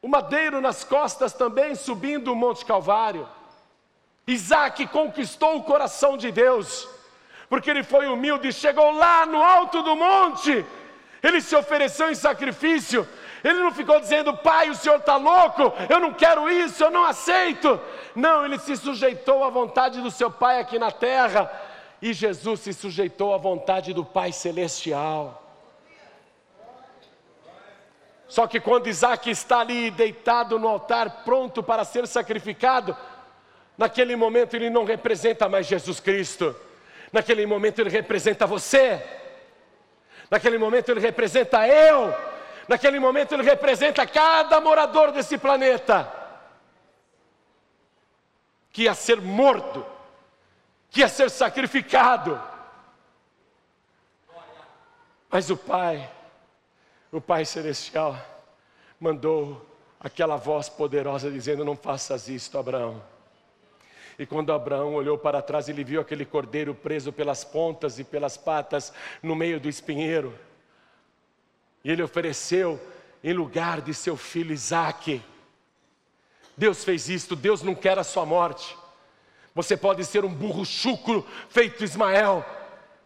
o madeiro nas costas também, subindo o Monte Calvário. Isaac conquistou o coração de Deus, porque ele foi humilde, chegou lá no alto do monte, ele se ofereceu em sacrifício, ele não ficou dizendo, pai, o senhor está louco, eu não quero isso, eu não aceito. Não, ele se sujeitou à vontade do seu pai aqui na terra, e Jesus se sujeitou à vontade do Pai Celestial. Só que quando Isaac está ali deitado no altar, pronto para ser sacrificado, naquele momento ele não representa mais Jesus Cristo, naquele momento ele representa você, naquele momento ele representa eu, naquele momento ele representa cada morador desse planeta que ia ser morto, que ia ser sacrificado. Mas o Pai, o Pai Celestial, mandou aquela voz poderosa dizendo: Não faças isto, Abraão. E quando Abraão olhou para trás, ele viu aquele cordeiro preso pelas pontas e pelas patas no meio do espinheiro. E ele ofereceu em lugar de seu filho Isaque. Deus fez isto, Deus não quer a sua morte. Você pode ser um burro chucro feito Ismael,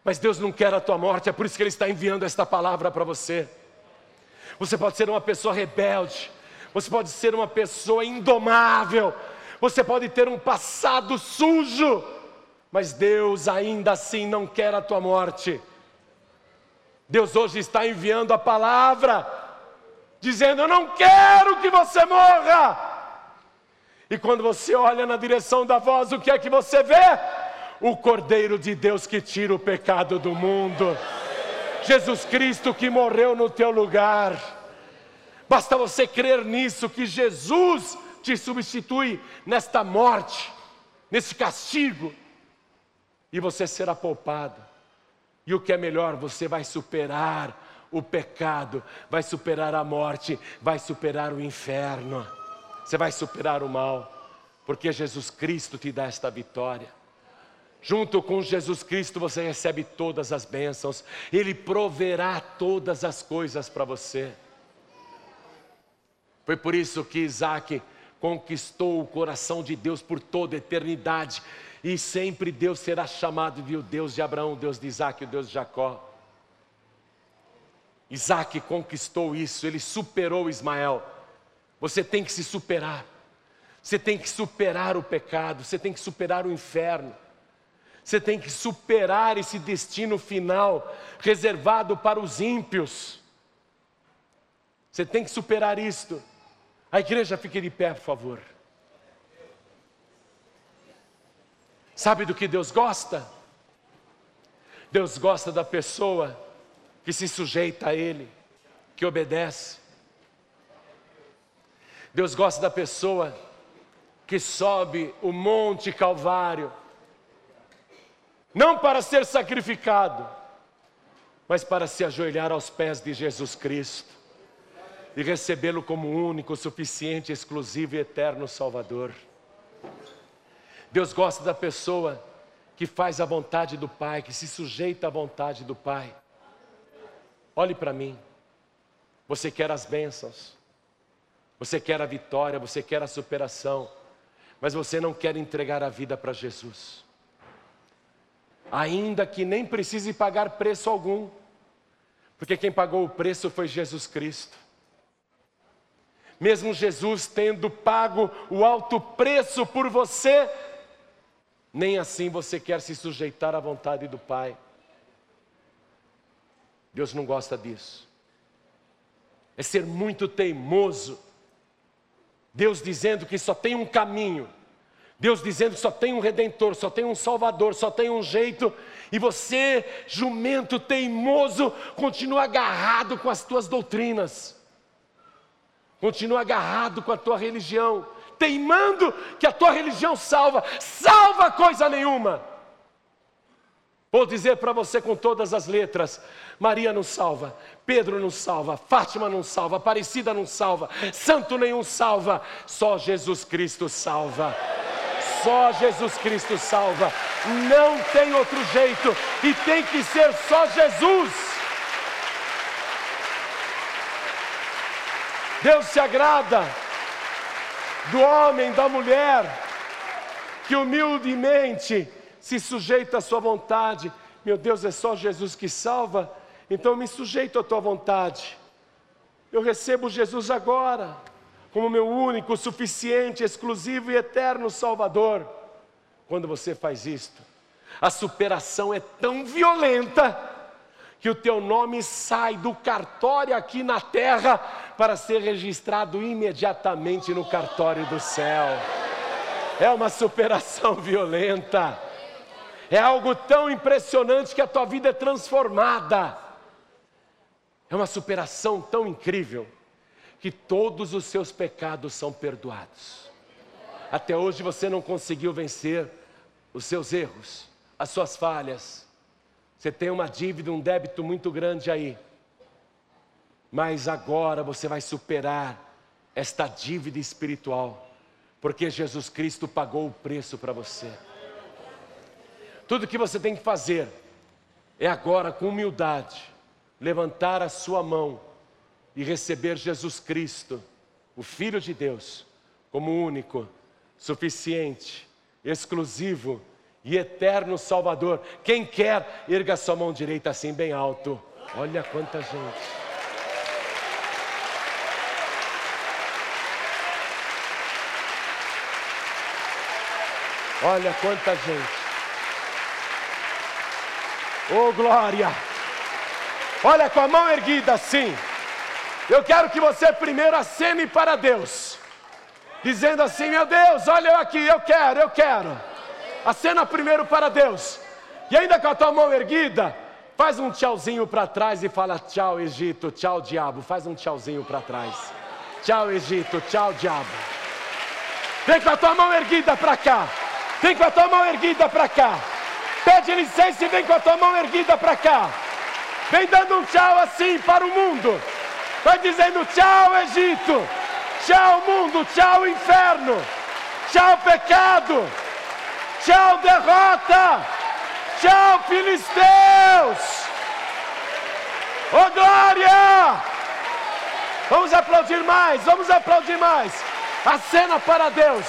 mas Deus não quer a tua morte, é por isso que Ele está enviando esta palavra para você. Você pode ser uma pessoa rebelde, você pode ser uma pessoa indomável, você pode ter um passado sujo, mas Deus ainda assim não quer a tua morte. Deus hoje está enviando a palavra, dizendo: Eu não quero que você morra. E quando você olha na direção da voz, o que é que você vê? O Cordeiro de Deus que tira o pecado do mundo. Jesus Cristo que morreu no teu lugar. Basta você crer nisso, que Jesus te substitui nesta morte, nesse castigo, e você será poupado. E o que é melhor, você vai superar o pecado, vai superar a morte, vai superar o inferno, você vai superar o mal, porque Jesus Cristo te dá esta vitória. Junto com Jesus Cristo você recebe todas as bênçãos, Ele proverá todas as coisas para você. Foi por isso que Isaac conquistou o coração de Deus por toda a eternidade, e sempre Deus será chamado de o Deus de Abraão, o Deus de Isaac, o Deus de Jacó. Isaac conquistou isso, ele superou Ismael. Você tem que se superar, você tem que superar o pecado, você tem que superar o inferno. Você tem que superar esse destino final reservado para os ímpios. Você tem que superar isto. A igreja fique de pé, por favor. Sabe do que Deus gosta? Deus gosta da pessoa que se sujeita a Ele, que obedece. Deus gosta da pessoa que sobe o Monte Calvário não para ser sacrificado, mas para se ajoelhar aos pés de Jesus Cristo e recebê-lo como único, suficiente, exclusivo e eterno Salvador. Deus gosta da pessoa que faz a vontade do Pai, que se sujeita à vontade do Pai. Olhe para mim. Você quer as bênçãos, você quer a vitória, você quer a superação, mas você não quer entregar a vida para Jesus ainda que nem precise pagar preço algum, porque quem pagou o preço foi Jesus Cristo. Mesmo Jesus tendo pago o alto preço por você, nem assim você quer se sujeitar à vontade do Pai. Deus não gosta disso. É ser muito teimoso. Deus dizendo que só tem um caminho Deus dizendo que só tem um redentor, só tem um salvador, só tem um jeito, e você, jumento teimoso, continua agarrado com as tuas doutrinas, continua agarrado com a tua religião, teimando que a tua religião salva, salva coisa nenhuma. Vou dizer para você com todas as letras: Maria não salva, Pedro não salva, Fátima não salva, Aparecida não salva, santo nenhum salva, só Jesus Cristo salva. Só Jesus Cristo salva, não tem outro jeito e tem que ser só Jesus. Deus se agrada do homem, da mulher, que humildemente se sujeita à sua vontade. Meu Deus, é só Jesus que salva, então me sujeito à tua vontade. Eu recebo Jesus agora como meu único, suficiente, exclusivo e eterno Salvador. Quando você faz isto, a superação é tão violenta que o teu nome sai do cartório aqui na terra para ser registrado imediatamente no cartório do céu. É uma superação violenta. É algo tão impressionante que a tua vida é transformada. É uma superação tão incrível que todos os seus pecados são perdoados. Até hoje você não conseguiu vencer os seus erros, as suas falhas. Você tem uma dívida, um débito muito grande aí. Mas agora você vai superar esta dívida espiritual, porque Jesus Cristo pagou o preço para você. Tudo que você tem que fazer é agora, com humildade, levantar a sua mão e receber Jesus Cristo, o Filho de Deus, como único, suficiente, exclusivo e eterno Salvador. Quem quer, erga sua mão direita assim bem alto. Olha quanta gente. Olha quanta gente. Oh glória! Olha com a mão erguida assim. Eu quero que você primeiro acene para Deus, dizendo assim: Meu Deus, olha eu aqui, eu quero, eu quero. Acena primeiro para Deus, e ainda com a tua mão erguida, faz um tchauzinho para trás e fala: Tchau, Egito, tchau, diabo. Faz um tchauzinho para trás. Tchau, Egito, tchau, diabo. Vem com a tua mão erguida para cá. Vem com a tua mão erguida para cá. Pede licença e vem com a tua mão erguida para cá. Vem dando um tchau assim para o mundo. Vai dizendo tchau, Egito. Tchau, mundo. Tchau, inferno. Tchau, pecado. Tchau, derrota. Tchau, filisteus! Oh glória! Vamos aplaudir mais, vamos aplaudir mais. A cena para Deus.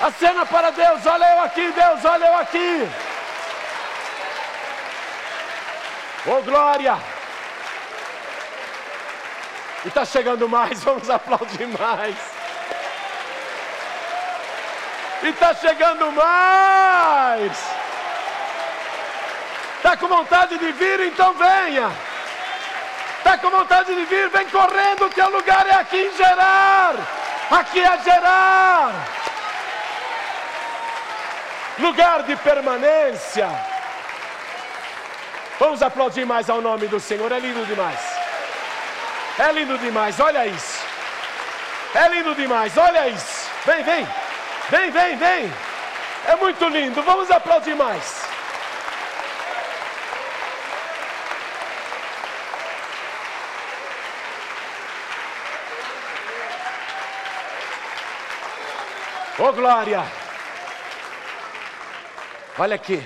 A cena para Deus. Olha eu aqui, Deus, olha eu aqui. Oh glória! E está chegando mais, vamos aplaudir mais. E está chegando mais. Está com vontade de vir? Então venha. Está com vontade de vir? Vem correndo, o teu lugar é aqui em Gerar. Aqui é Gerar. Lugar de permanência. Vamos aplaudir mais ao nome do Senhor, é lindo demais. É lindo demais, olha isso. É lindo demais, olha isso. Vem, vem. Vem, vem, vem. É muito lindo. Vamos aplaudir mais. Ô oh, glória! Olha aqui.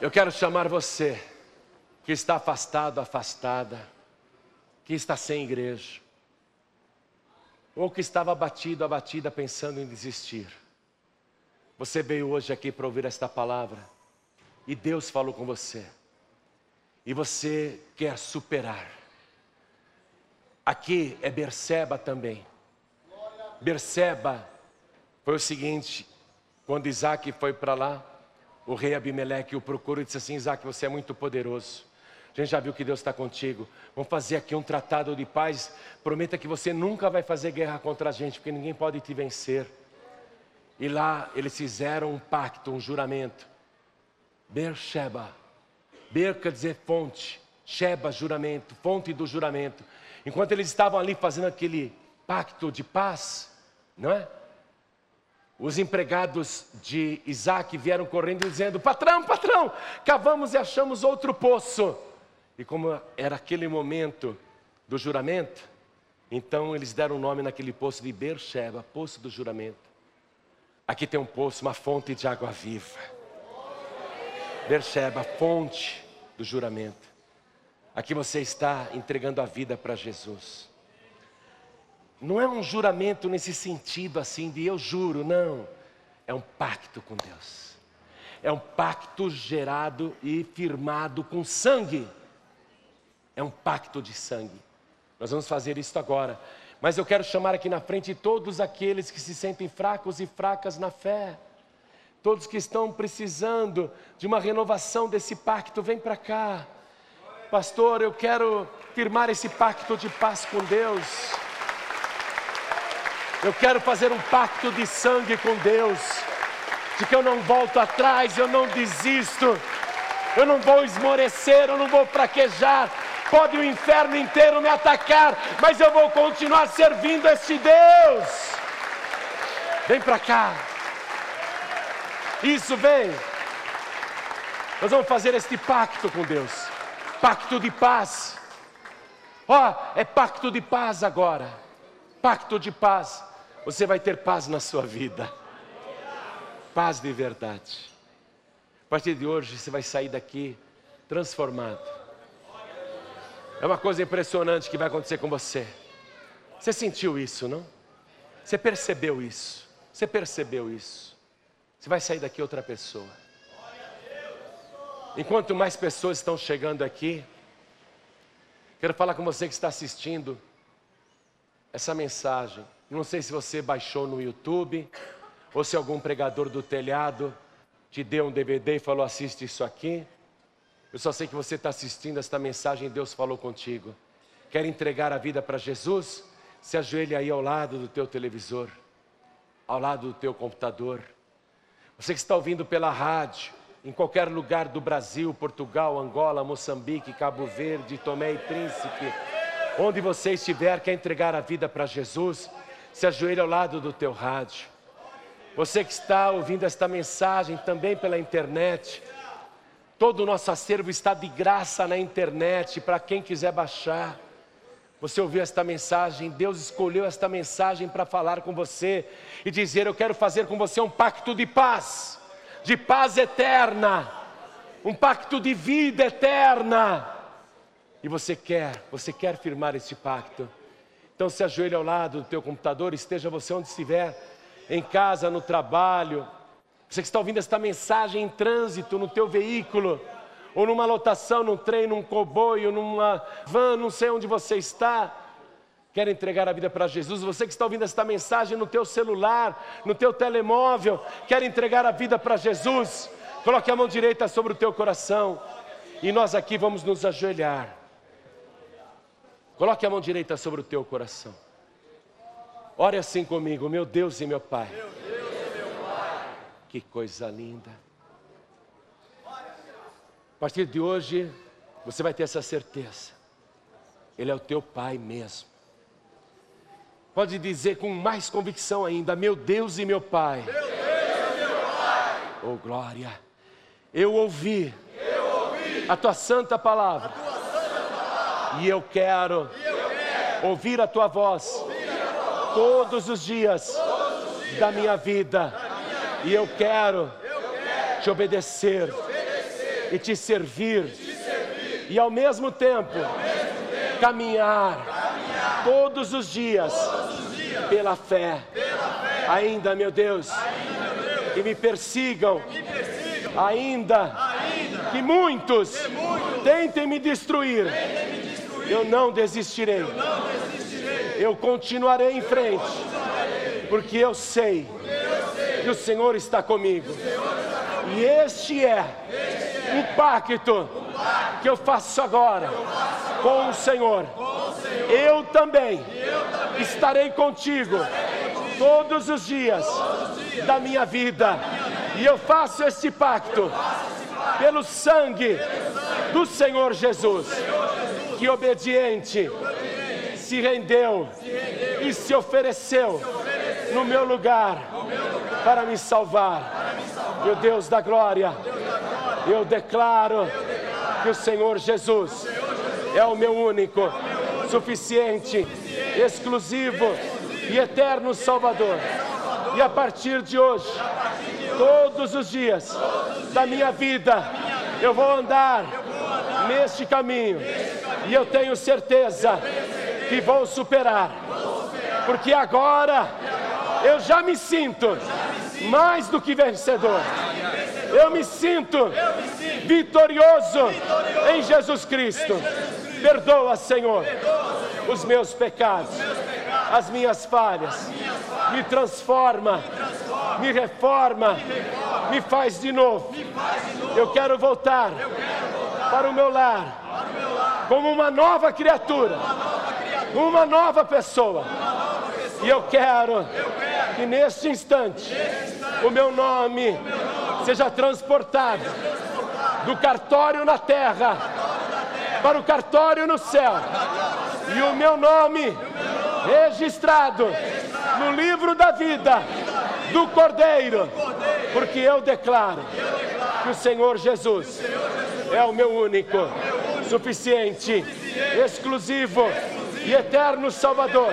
Eu quero chamar você que está afastado, afastada que está sem igreja, ou que estava abatido, abatida, pensando em desistir. Você veio hoje aqui para ouvir esta palavra, e Deus falou com você, e você quer superar. Aqui é Berseba também. Berseba foi o seguinte: quando Isaac foi para lá, o rei Abimeleque o procurou e disse assim: Isaac, você é muito poderoso. A gente já viu que Deus está contigo. Vamos fazer aqui um tratado de paz. Prometa que você nunca vai fazer guerra contra a gente, porque ninguém pode te vencer. E lá eles fizeram um pacto, um juramento. Beersheba. Ber quer dizer fonte. Sheba, juramento, fonte do juramento. Enquanto eles estavam ali fazendo aquele pacto de paz, não é? Os empregados de Isaac vieram correndo dizendo: Patrão, patrão, cavamos e achamos outro poço. E como era aquele momento do juramento, então eles deram o nome naquele poço de Beersheba, poço do juramento. Aqui tem um poço, uma fonte de água viva. Beersheba, fonte do juramento. Aqui você está entregando a vida para Jesus. Não é um juramento nesse sentido assim de eu juro, não. É um pacto com Deus. É um pacto gerado e firmado com sangue. É um pacto de sangue. Nós vamos fazer isso agora. Mas eu quero chamar aqui na frente todos aqueles que se sentem fracos e fracas na fé. Todos que estão precisando de uma renovação desse pacto, vem para cá. Pastor, eu quero firmar esse pacto de paz com Deus. Eu quero fazer um pacto de sangue com Deus, de que eu não volto atrás, eu não desisto, eu não vou esmorecer, eu não vou fraquejar, Pode o inferno inteiro me atacar, mas eu vou continuar servindo este Deus. Vem para cá. Isso, vem. Nós vamos fazer este pacto com Deus. Pacto de paz. Ó, oh, é pacto de paz agora. Pacto de paz. Você vai ter paz na sua vida. Paz de verdade. A partir de hoje você vai sair daqui transformado é uma coisa impressionante que vai acontecer com você. Você sentiu isso, não? Você percebeu isso? Você percebeu isso? Você vai sair daqui outra pessoa. Enquanto mais pessoas estão chegando aqui, quero falar com você que está assistindo essa mensagem. Não sei se você baixou no YouTube ou se algum pregador do telhado te deu um DVD e falou: assiste isso aqui. Eu só sei que você está assistindo esta mensagem e Deus falou contigo. Quer entregar a vida para Jesus? Se ajoelhe aí ao lado do teu televisor, ao lado do teu computador. Você que está ouvindo pela rádio, em qualquer lugar do Brasil, Portugal, Angola, Moçambique, Cabo Verde, Tomé e Príncipe, onde você estiver, quer entregar a vida para Jesus, se ajoelhe ao lado do teu rádio. Você que está ouvindo esta mensagem também pela internet, Todo o nosso acervo está de graça na internet para quem quiser baixar. Você ouviu esta mensagem? Deus escolheu esta mensagem para falar com você e dizer: Eu quero fazer com você um pacto de paz. de paz eterna, um pacto de vida eterna. E você quer, você quer firmar esse pacto. Então se ajoelhe ao lado do teu computador, esteja você onde estiver, em casa, no trabalho. Você que está ouvindo esta mensagem em trânsito, no teu veículo, ou numa lotação, num trem, num comboio, numa van, não sei onde você está. Quer entregar a vida para Jesus? Você que está ouvindo esta mensagem no teu celular, no teu telemóvel, quer entregar a vida para Jesus? Coloque a mão direita sobre o teu coração e nós aqui vamos nos ajoelhar. Coloque a mão direita sobre o teu coração. Ore assim comigo, meu Deus e meu Pai. Meu Deus e meu Pai. Que coisa linda. A partir de hoje, você vai ter essa certeza. Ele é o teu Pai mesmo. Pode dizer com mais convicção ainda: Meu Deus e meu Pai. Meu Deus e meu Pai. Oh glória. Eu ouvi, eu ouvi a, tua santa palavra, tua santa palavra. E, eu quero, e eu quero ouvir a tua voz todos os dias, da, minha vida. E eu quero, te, obedecer, e te servir, e, ao mesmo tempo, caminhar, todos os dias, pela, fé. Ainda, meu Deus, que me persigam, ainda, que muitos, tentem me destruir, eu não desistirei. Eu continuarei em frente, porque eu sei que o Senhor está comigo. E este é o pacto que eu faço agora com o Senhor. Eu também estarei contigo todos os dias da minha vida. E eu faço este pacto pelo sangue do Senhor Jesus, que obediente se rendeu, e se ofereceu, no meu lugar para me salvar. me salvar. Meu Deus da glória, eu, declaro que o Senhor Jesus, é o meu único, suficiente, exclusivo, e eterno Salvador. E a partir de hoje, todos os dias, da, minha vida, eu vou andar, neste, caminho, e. Eu tenho certeza que vou superar, porque agora eu já me sinto mais do que vencedor. Eu me sinto vitorioso em Jesus Cristo. Perdoa, Senhor, os meus pecados, as minhas falhas. Me transforma, me reforma, me faz de novo. Eu quero voltar para o meu lar como uma nova criatura uma nova pessoa. E eu quero que neste instante o meu nome seja transportado do cartório na terra para o cartório no céu. E o meu nome registrado no livro da vida do Cordeiro, porque eu declaro que o Senhor Jesus é o meu único, suficiente, exclusivo e eterno Salvador,